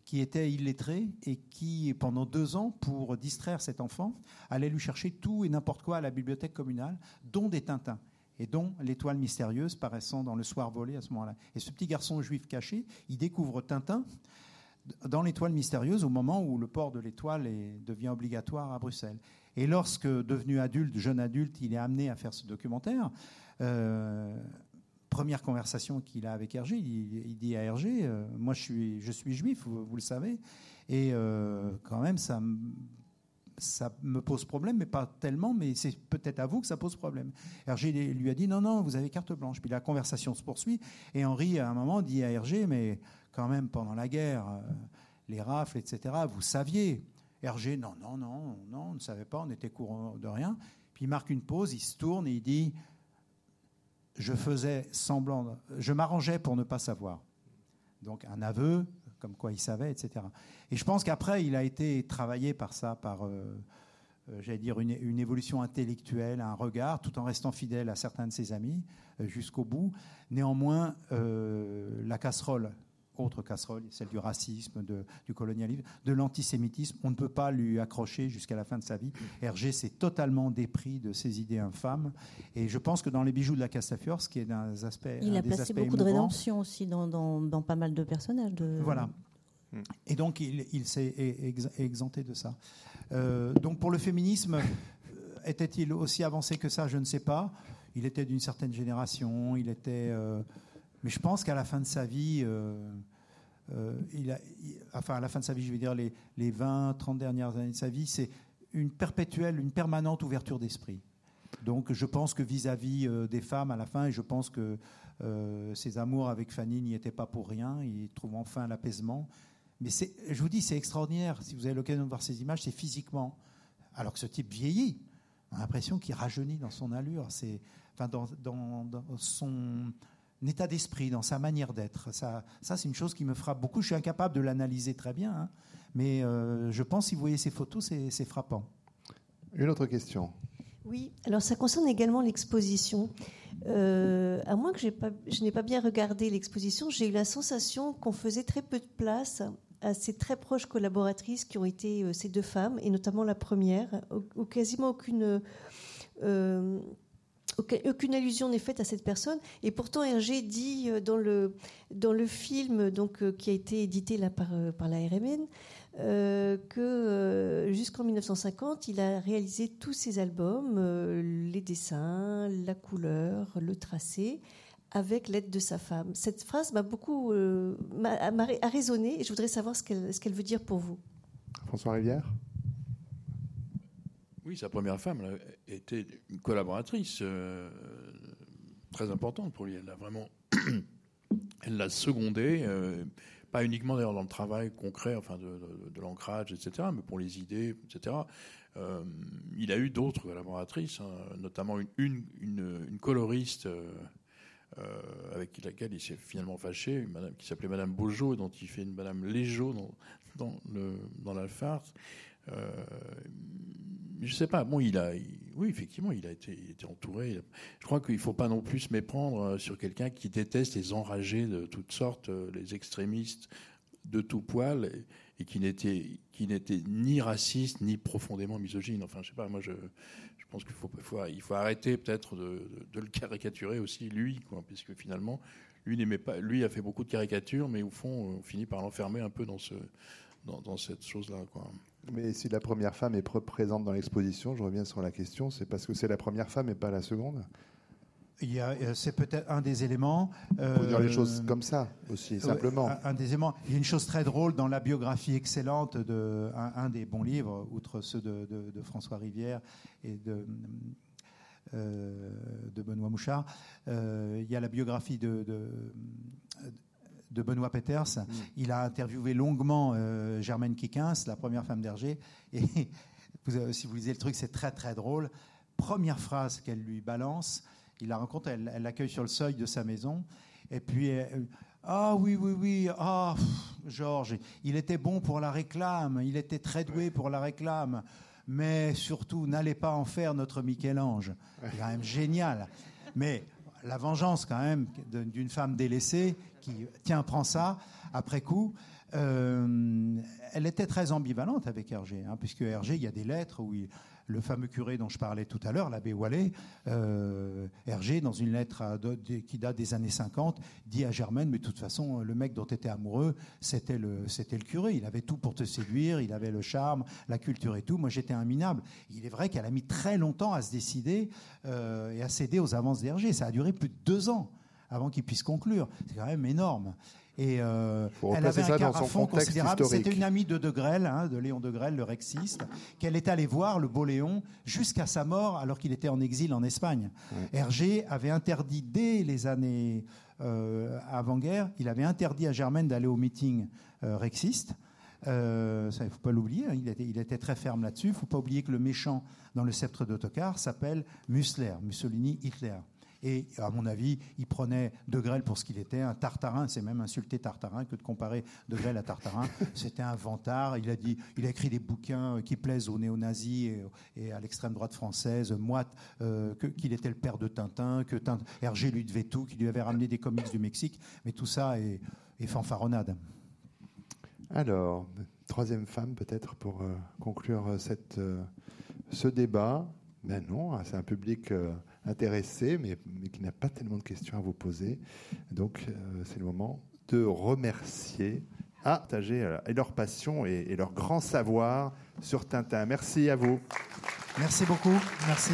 qui était illettrée et qui, pendant deux ans, pour distraire cet enfant, allait lui chercher tout et n'importe quoi à la bibliothèque communale, dont des Tintins et dont l'étoile mystérieuse paraissant dans le soir volé à ce moment-là. Et ce petit garçon juif caché, il découvre Tintin dans l'étoile mystérieuse au moment où le port de l'étoile devient obligatoire à Bruxelles. Et lorsque, devenu adulte, jeune adulte, il est amené à faire ce documentaire, euh, première conversation qu'il a avec Hergé, il, dit à Hergé, euh, moi je suis, juif, vous, le savez, et euh, quand même ça me pose problème, mais pas tellement, mais c'est peut-être à vous que ça pose problème. Hergé lui a dit non, non, vous avez carte blanche. Puis la conversation se poursuit, et Henri, à un moment, dit à Hergé, mais quand même, pendant la guerre, euh, les rafles, etc., vous saviez. Hergé, non, non, non, non, on ne savait pas, on était courant de rien. Puis il marque une pause, il se tourne et il dit je faisais semblant, je m'arrangeais pour ne pas savoir. Donc un aveu, comme quoi il savait, etc. Et je pense qu'après, il a été travaillé par ça, par, euh, euh, j'allais dire, une, évolution intellectuelle, un regard, tout en restant fidèle à certains de ses amis euh, jusqu'au bout. Néanmoins, la casserole, autre casserole, celle du racisme, de, du colonialisme, de l'antisémitisme, on ne peut pas lui accrocher jusqu'à la fin de sa vie. Hergé s'est totalement dépris de ses idées infâmes. Et je pense que dans les bijoux de la Castafiore, ce qui est d'un aspect. Il a placé beaucoup de rédemption aussi dans, dans, dans, pas mal de personnages. De... Voilà. Hmm. Et donc, il, s'est exempté de ça. Euh, donc, pour le féminisme, euh, était-il aussi avancé que ça? Je ne sais pas. Il était d'une certaine génération. Il était. Euh, mais je pense qu'à la fin de sa vie, a, enfin, à la fin de sa vie, je vais dire les, les 20, 30 dernières années de sa vie, c'est une perpétuelle, une permanente ouverture d'esprit. Donc, je pense que vis-à-vis des femmes, à la fin, et je pense que ses amours avec Fanny n'y étaient pas pour rien. Il trouve enfin l'apaisement. Mais je vous dis, c'est extraordinaire. Si vous avez l'occasion de voir ces images, c'est physiquement. Alors que ce type vieillit. On a l'impression qu'il rajeunit dans son allure. Enfin, dans, son état d'esprit, dans sa manière d'être. Ça, ça c'est une chose qui me frappe beaucoup. Je suis incapable de l'analyser très bien. Hein. mais euh, je pense, si vous voyez ces photos, c'est frappant. Une autre question. Oui, alors ça concerne également l'exposition. Euh, à moins que pas, je n'ai pas bien regardé l'exposition, j'ai eu la sensation qu'on faisait très peu de place à ces très proches collaboratrices qui ont été euh, ces deux femmes, et notamment la première, où, quasiment aucune, euh, aucune allusion n'est faite à cette personne. Et pourtant, Hergé dit euh, dans le, dans le film donc, qui a été édité là, par, par la RMN que jusqu'en 1950, il a réalisé tous ses albums, les dessins, la couleur, le tracé avec l'aide de sa femme. Cette phrase m'a beaucoup euh, a, résonné et je voudrais savoir ce qu'elle ce qu'elle veut dire pour vous. François Rivière? Oui, sa première femme était une collaboratrice euh, très importante pour lui. Elle l'a vraiment, elle l'a secondé, euh, pas uniquement d'ailleurs dans le travail concret, enfin de, l'ancrage, etc., mais pour les idées, etc. il a eu d'autres collaboratrices, hein, notamment une, coloriste euh, avec laquelle il s'est finalement fâché, qui s'appelait Madame Beaujot, dont il fait une Madame Légeau dans, dans la farce. Euh, je sais pas. Bon, il a, oui, effectivement, il a été, entouré. Je crois qu'il faut pas non plus se méprendre euh, sur quelqu'un qui déteste les enragés de toutes sortes, euh, les extrémistes de tout poil, et, qui n'était, qui n'était ni raciste ni profondément misogyne. Enfin, je sais pas. Moi, je, pense qu'il faut, il faut arrêter peut-être de, le caricaturer aussi lui, quoi, puisque finalement, lui n'aimait pas, lui a fait beaucoup de caricatures, mais au fond, on finit par l'enfermer un peu dans dans, cette chose-là, quoi. Mais si la première femme est présente dans l'exposition, je reviens sur la question, c'est parce que c'est la première femme et pas la seconde euh, c'est peut-être un des éléments. Euh, dire les choses comme ça aussi, simplement. un, des éléments. Il y a une chose très drôle dans la biographie excellente de un, des bons livres, outre ceux de, François Rivière et de, euh, de Benoît Mouchard. il y a la biographie de, de Benoît Peters. Mm. Il a interviewé longuement Germaine Kikins, la première femme d'Hergé. Et si vous lisez le truc, c'est très très drôle. Première phrase qu'elle lui balance, il la rencontre, elle l'accueille sur le seuil de sa maison. Et puis, ah oui, oui, oui, ah, Georges, il était bon pour la réclame, il était très doué pour la réclame. mais surtout, n'allez pas en faire notre Michel-Ange. C'est quand même génial. Mais la vengeance, quand même, d'une femme délaissée qui, tiens, prends ça, après coup. Euh, elle était très ambivalente avec Hergé, hein, puisque Hergé, il y a des lettres où il, le fameux curé dont je parlais tout à l'heure, l'abbé Wallet, euh, Hergé, dans une lettre qui date des années 50, dit à Germaine, mais de toute façon, le mec dont tu étais amoureux, c'était le, le curé. Il avait tout pour te séduire, il avait le charme, la culture et tout. Moi, j'étais un minable. Il est vrai qu'elle a mis très longtemps à se décider euh, et à céder aux avances d'Hergé. Ça a duré plus de deux ans avant qu'il puisse conclure. C'est quand même énorme. Et euh, elle avait un fond considérable. C'était une amie de De Grelle, hein, de Léon De Grelle, le rexiste, qu'elle est allée voir, le beau Léon, jusqu'à sa mort, alors qu'il était en exil en Espagne. Hergé avait interdit dès les années euh, avant-guerre, il avait interdit à Germaine d'aller au meeting euh, rexiste. Euh, il ne faut pas l'oublier, hein, il, était, il, était, très ferme là-dessus. Il ne faut pas oublier que le méchant dans le sceptre d'autocar s'appelle Mussler, Mussolini, Hitler. Et à mon avis, il prenait De Grelle pour ce qu'il était, un tartarin. C'est même insulté tartarin que de comparer De Grelle à tartarin. C'était un vantard. Il a, dit, il a écrit des bouquins qui plaisent aux néo-nazis et, à l'extrême droite française, moite, euh, qu'il était le père de Tintin, que Hergé lui devait tout, qu'il lui avait ramené des comics du Mexique. Mais tout ça est, fanfaronnade. Alors, troisième femme peut-être pour euh, conclure euh, cette, ce débat. Ben non, c'est un public intéressé, mais, qui n'a pas tellement de questions à vous poser. Donc, euh, c'est le moment de remercier, partager euh, leur passion et, et leur grand savoir sur Tintin. Merci à vous. Merci beaucoup. Merci.